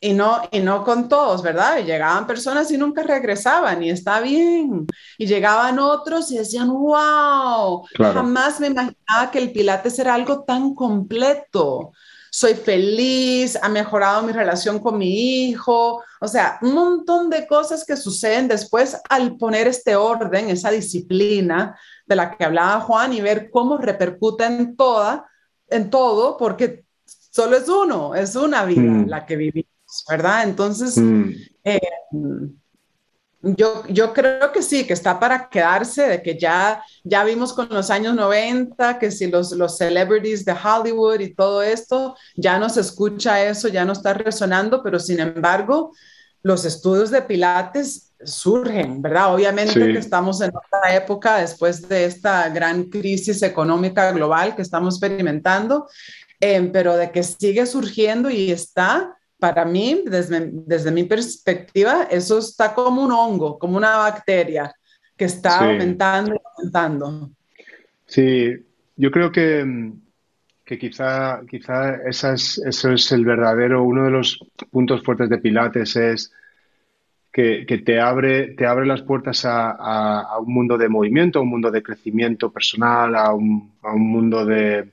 y no, y no con todos, ¿verdad? Y llegaban personas y nunca regresaban y está bien. Y llegaban otros y decían, wow, jamás me imaginaba que el Pilates era algo tan completo soy feliz, ha mejorado mi relación con mi hijo, o sea, un montón de cosas que suceden después al poner este orden, esa disciplina de la que hablaba Juan y ver cómo repercute en toda, en todo, porque solo es uno, es una vida mm. la que vivimos, ¿verdad? Entonces, mm. eh, yo, yo creo que sí, que está para quedarse, de que ya, ya vimos con los años 90 que si los, los celebrities de Hollywood y todo esto, ya no se escucha eso, ya no está resonando, pero sin embargo, los estudios de Pilates surgen, ¿verdad? Obviamente que estamos en otra época después de esta gran crisis económica global que estamos experimentando, eh, pero de que sigue surgiendo y está para mí, desde, desde, mi perspectiva, eso está como un hongo, como una bacteria que está aumentando y aumentando. Sí, yo creo que, que quizá, quizá esa es, eso es el verdadero, uno de los puntos fuertes de Pilates es que, que te, abre, te abre las puertas a, a, un mundo de movimiento, a un mundo de crecimiento personal, a un, a un mundo de...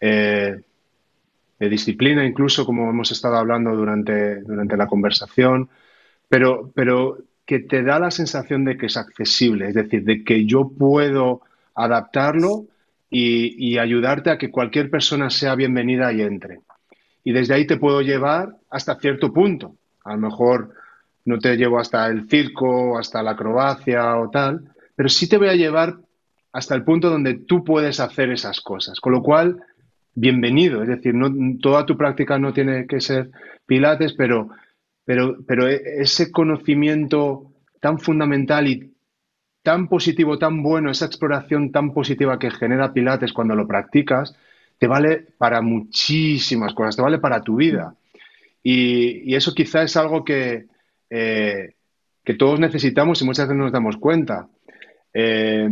Eh, de disciplina, incluso como hemos estado hablando durante, durante la conversación, pero, pero que te da la sensación de que es accesible, es decir, de que yo puedo adaptarlo y, ayudarte a que cualquier persona sea bienvenida y entre. Y desde ahí te puedo llevar hasta cierto punto. A lo mejor no te llevo hasta el circo, hasta la acrobacia o tal, pero sí te voy a llevar hasta el punto donde tú puedes hacer esas cosas. Con lo cual, bienvenido. Es decir, no, toda tu práctica no tiene que ser pilates, pero, pero, pero e, ese conocimiento tan fundamental y tan positivo, tan bueno, esa exploración tan positiva que genera pilates cuando lo practicas, te vale para muchísimas cosas, te vale para tu vida. Y, eso quizá es algo que, eh, que todos necesitamos y muchas veces no nos damos cuenta. Eh,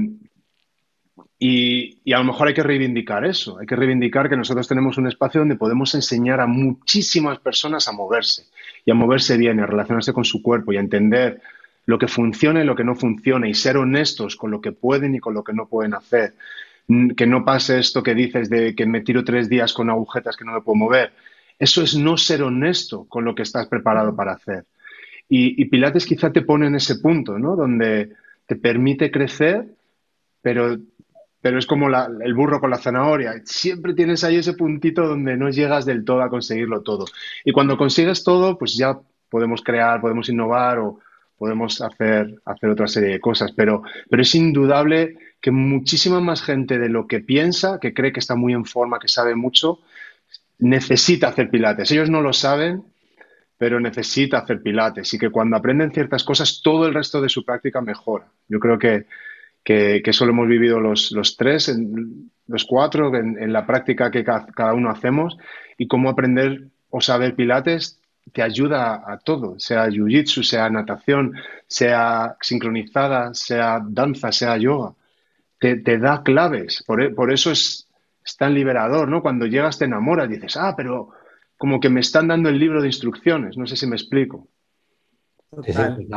y, a lo mejor hay que reivindicar eso, hay que reivindicar que nosotros tenemos un espacio donde podemos enseñar a muchísimas personas a moverse y a moverse bien, a relacionarse con su cuerpo y a entender lo que funciona y lo que no funciona y ser honestos con lo que pueden y con lo que no pueden hacer. Que no pase esto que dices de que me tiro tres días con agujetas que no me puedo mover. Eso es no ser honesto con lo que estás preparado para hacer. Y, y Pilates quizá te pone en ese punto, ¿no? Donde te permite crecer, pero pero es como el burro con la zanahoria. Siempre tienes ahí ese puntito donde no llegas del todo a conseguirlo todo. Y cuando consigues todo, pues ya podemos crear, podemos innovar o podemos hacer, hacer otra serie de cosas. Pero, pero es indudable que muchísima más gente de lo que piensa, que cree que está muy en forma, que sabe mucho, necesita hacer pilates. Ellos no lo saben, pero necesita hacer pilates. Y que cuando aprenden ciertas cosas, todo el resto de su práctica mejora. Yo creo que que, eso lo hemos vivido los, tres, los cuatro, en, la práctica que cada uno hacemos y cómo aprender o saber pilates te ayuda a, todo, sea jiu-jitsu, sea natación, sea sincronizada, sea danza, sea yoga. Te, da claves, por, e, por eso es, es, tan liberador, ¿no? Cuando llegas te enamoras, dices, ah, pero como que me están dando el libro de instrucciones, no sé si me explico. Sí, sí,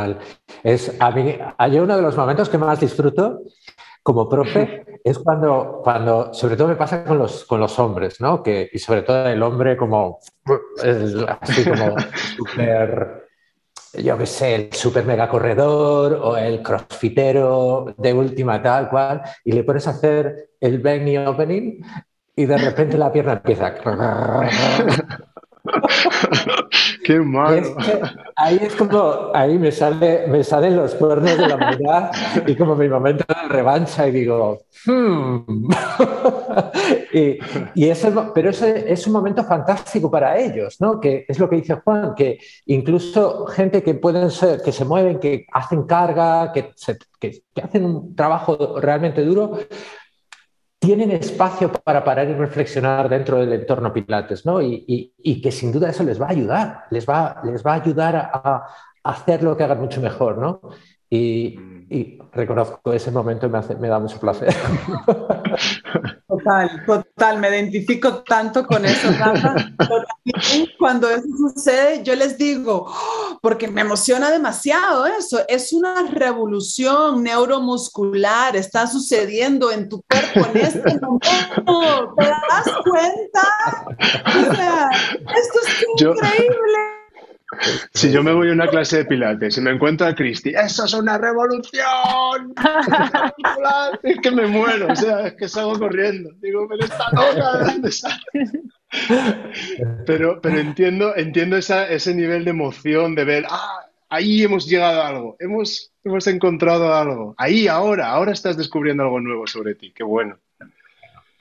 Es, a mí, yo uno de los momentos que más disfruto como profe [laughs] es cuando, cuando sobre todo me pasa con los, con los hombres, ¿no? Que, y sobre todo el hombre como, así como [laughs] súper, yo qué sé, el súper mega corredor o el crossfitero de última tal cual, y le pones a hacer el Benny Opening y de repente la pierna empieza. [laughs] [laughs] Qué malo. ahí es como, ahí me, sale, me salen los cuernos de la maldad y como mi momento de revancha y digo, hmm". [laughs] y, eso, pero es un momento fantástico para ellos, ¿no? Que es lo que dice Juan, que incluso gente que pueden ser, que se mueven, que hacen carga, que, que, que hacen un trabajo realmente duro, tienen espacio para parar y reflexionar dentro del entorno Pilates, ¿no? Y, que sin duda eso les va a ayudar, les va, les va a ayudar a, a hacer lo que hagan mucho mejor, ¿no? Y, y reconozco ese momento y me, me da mucho placer. [laughs] Total, total, me identifico tanto con eso, Rafa. Cuando eso sucede, yo les digo, ¡oh! porque me emociona demasiado eso, es una revolución neuromuscular, está sucediendo en tu cuerpo en este [laughs] momento, ¿te das cuenta? O sea, esto es increíble. Si yo me voy a una clase de pilates y me encuentro a Cristi, ¡eso es una revolución! es que me muero, o sea, es que salgo corriendo. Digo, pero está loca, ¿de dónde sale? Pero, pero entiendo, entiendo ese nivel de emoción de ver, ¡ah! Ahí hemos llegado a algo, hemos, hemos encontrado algo. Ahí, ahora, ahora estás descubriendo algo nuevo sobre ti. Qué bueno.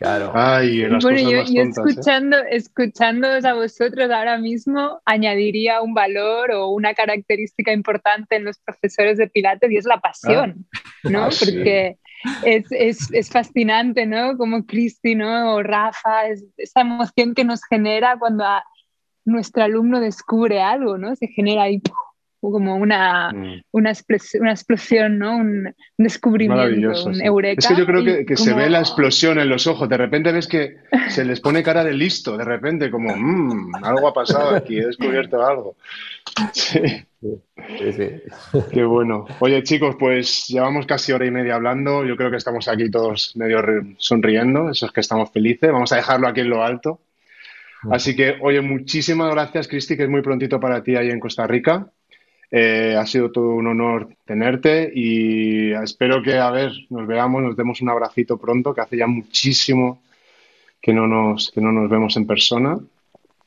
Claro. Ay, bueno, yo, yo ¿eh? escuchando, escuchándoos a vosotros ahora mismo, añadiría un valor o una característica importante en los profesores de Pilates y es la pasión, ah. ¿no? Ah, Porque es, es, es, fascinante, ¿no? Como Cristi, ¿no? O Rafa, es, esa emoción que nos genera cuando nuestro alumno descubre algo, ¿no? Se genera ahí como una, mm. una, explosión, una explosión, ¿no? Un, descubrimiento, un eureka. Es que yo creo que, que se ve la explosión en los ojos. De repente ves que se les pone cara de listo, de repente, como, mmm, algo ha pasado aquí, he descubierto algo. Sí. Sí, sí. Qué bueno. Oye, chicos, pues llevamos casi hora y media hablando. Yo creo que estamos aquí todos medio sonriendo, eso es que estamos felices. Vamos a dejarlo aquí en lo alto. Mm. Así que, oye, muchísimas gracias, Cristi, que es muy prontito para ti ahí en Costa Rica. Eh, ha sido todo un honor tenerte y espero que, a ver, nos veamos, nos demos un abracito pronto, que hace ya muchísimo que no nos, que no nos vemos en persona.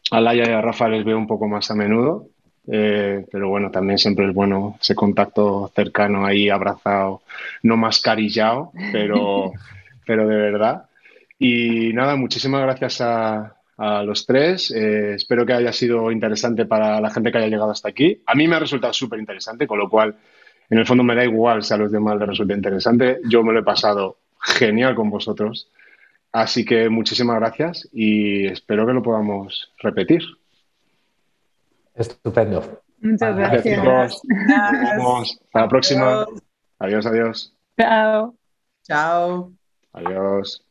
A Laia y a Rafa les veo un poco más a menudo, eh, pero bueno, también siempre es bueno ese contacto cercano ahí, abrazado, no mascarillado, pero, [laughs] pero de verdad. Y nada, muchísimas gracias a, a los tres. Eh, espero que haya sido interesante para la gente que haya llegado hasta aquí. A mí me ha resultado súper interesante, con lo cual, en el fondo me da igual si a los demás les resulta interesante. Yo me lo he pasado genial con vosotros. Así que muchísimas gracias y espero que lo podamos repetir. Estupendo. Muchas gracias. Hasta la próxima. Adiós, adiós. Chao. Chao. Adiós.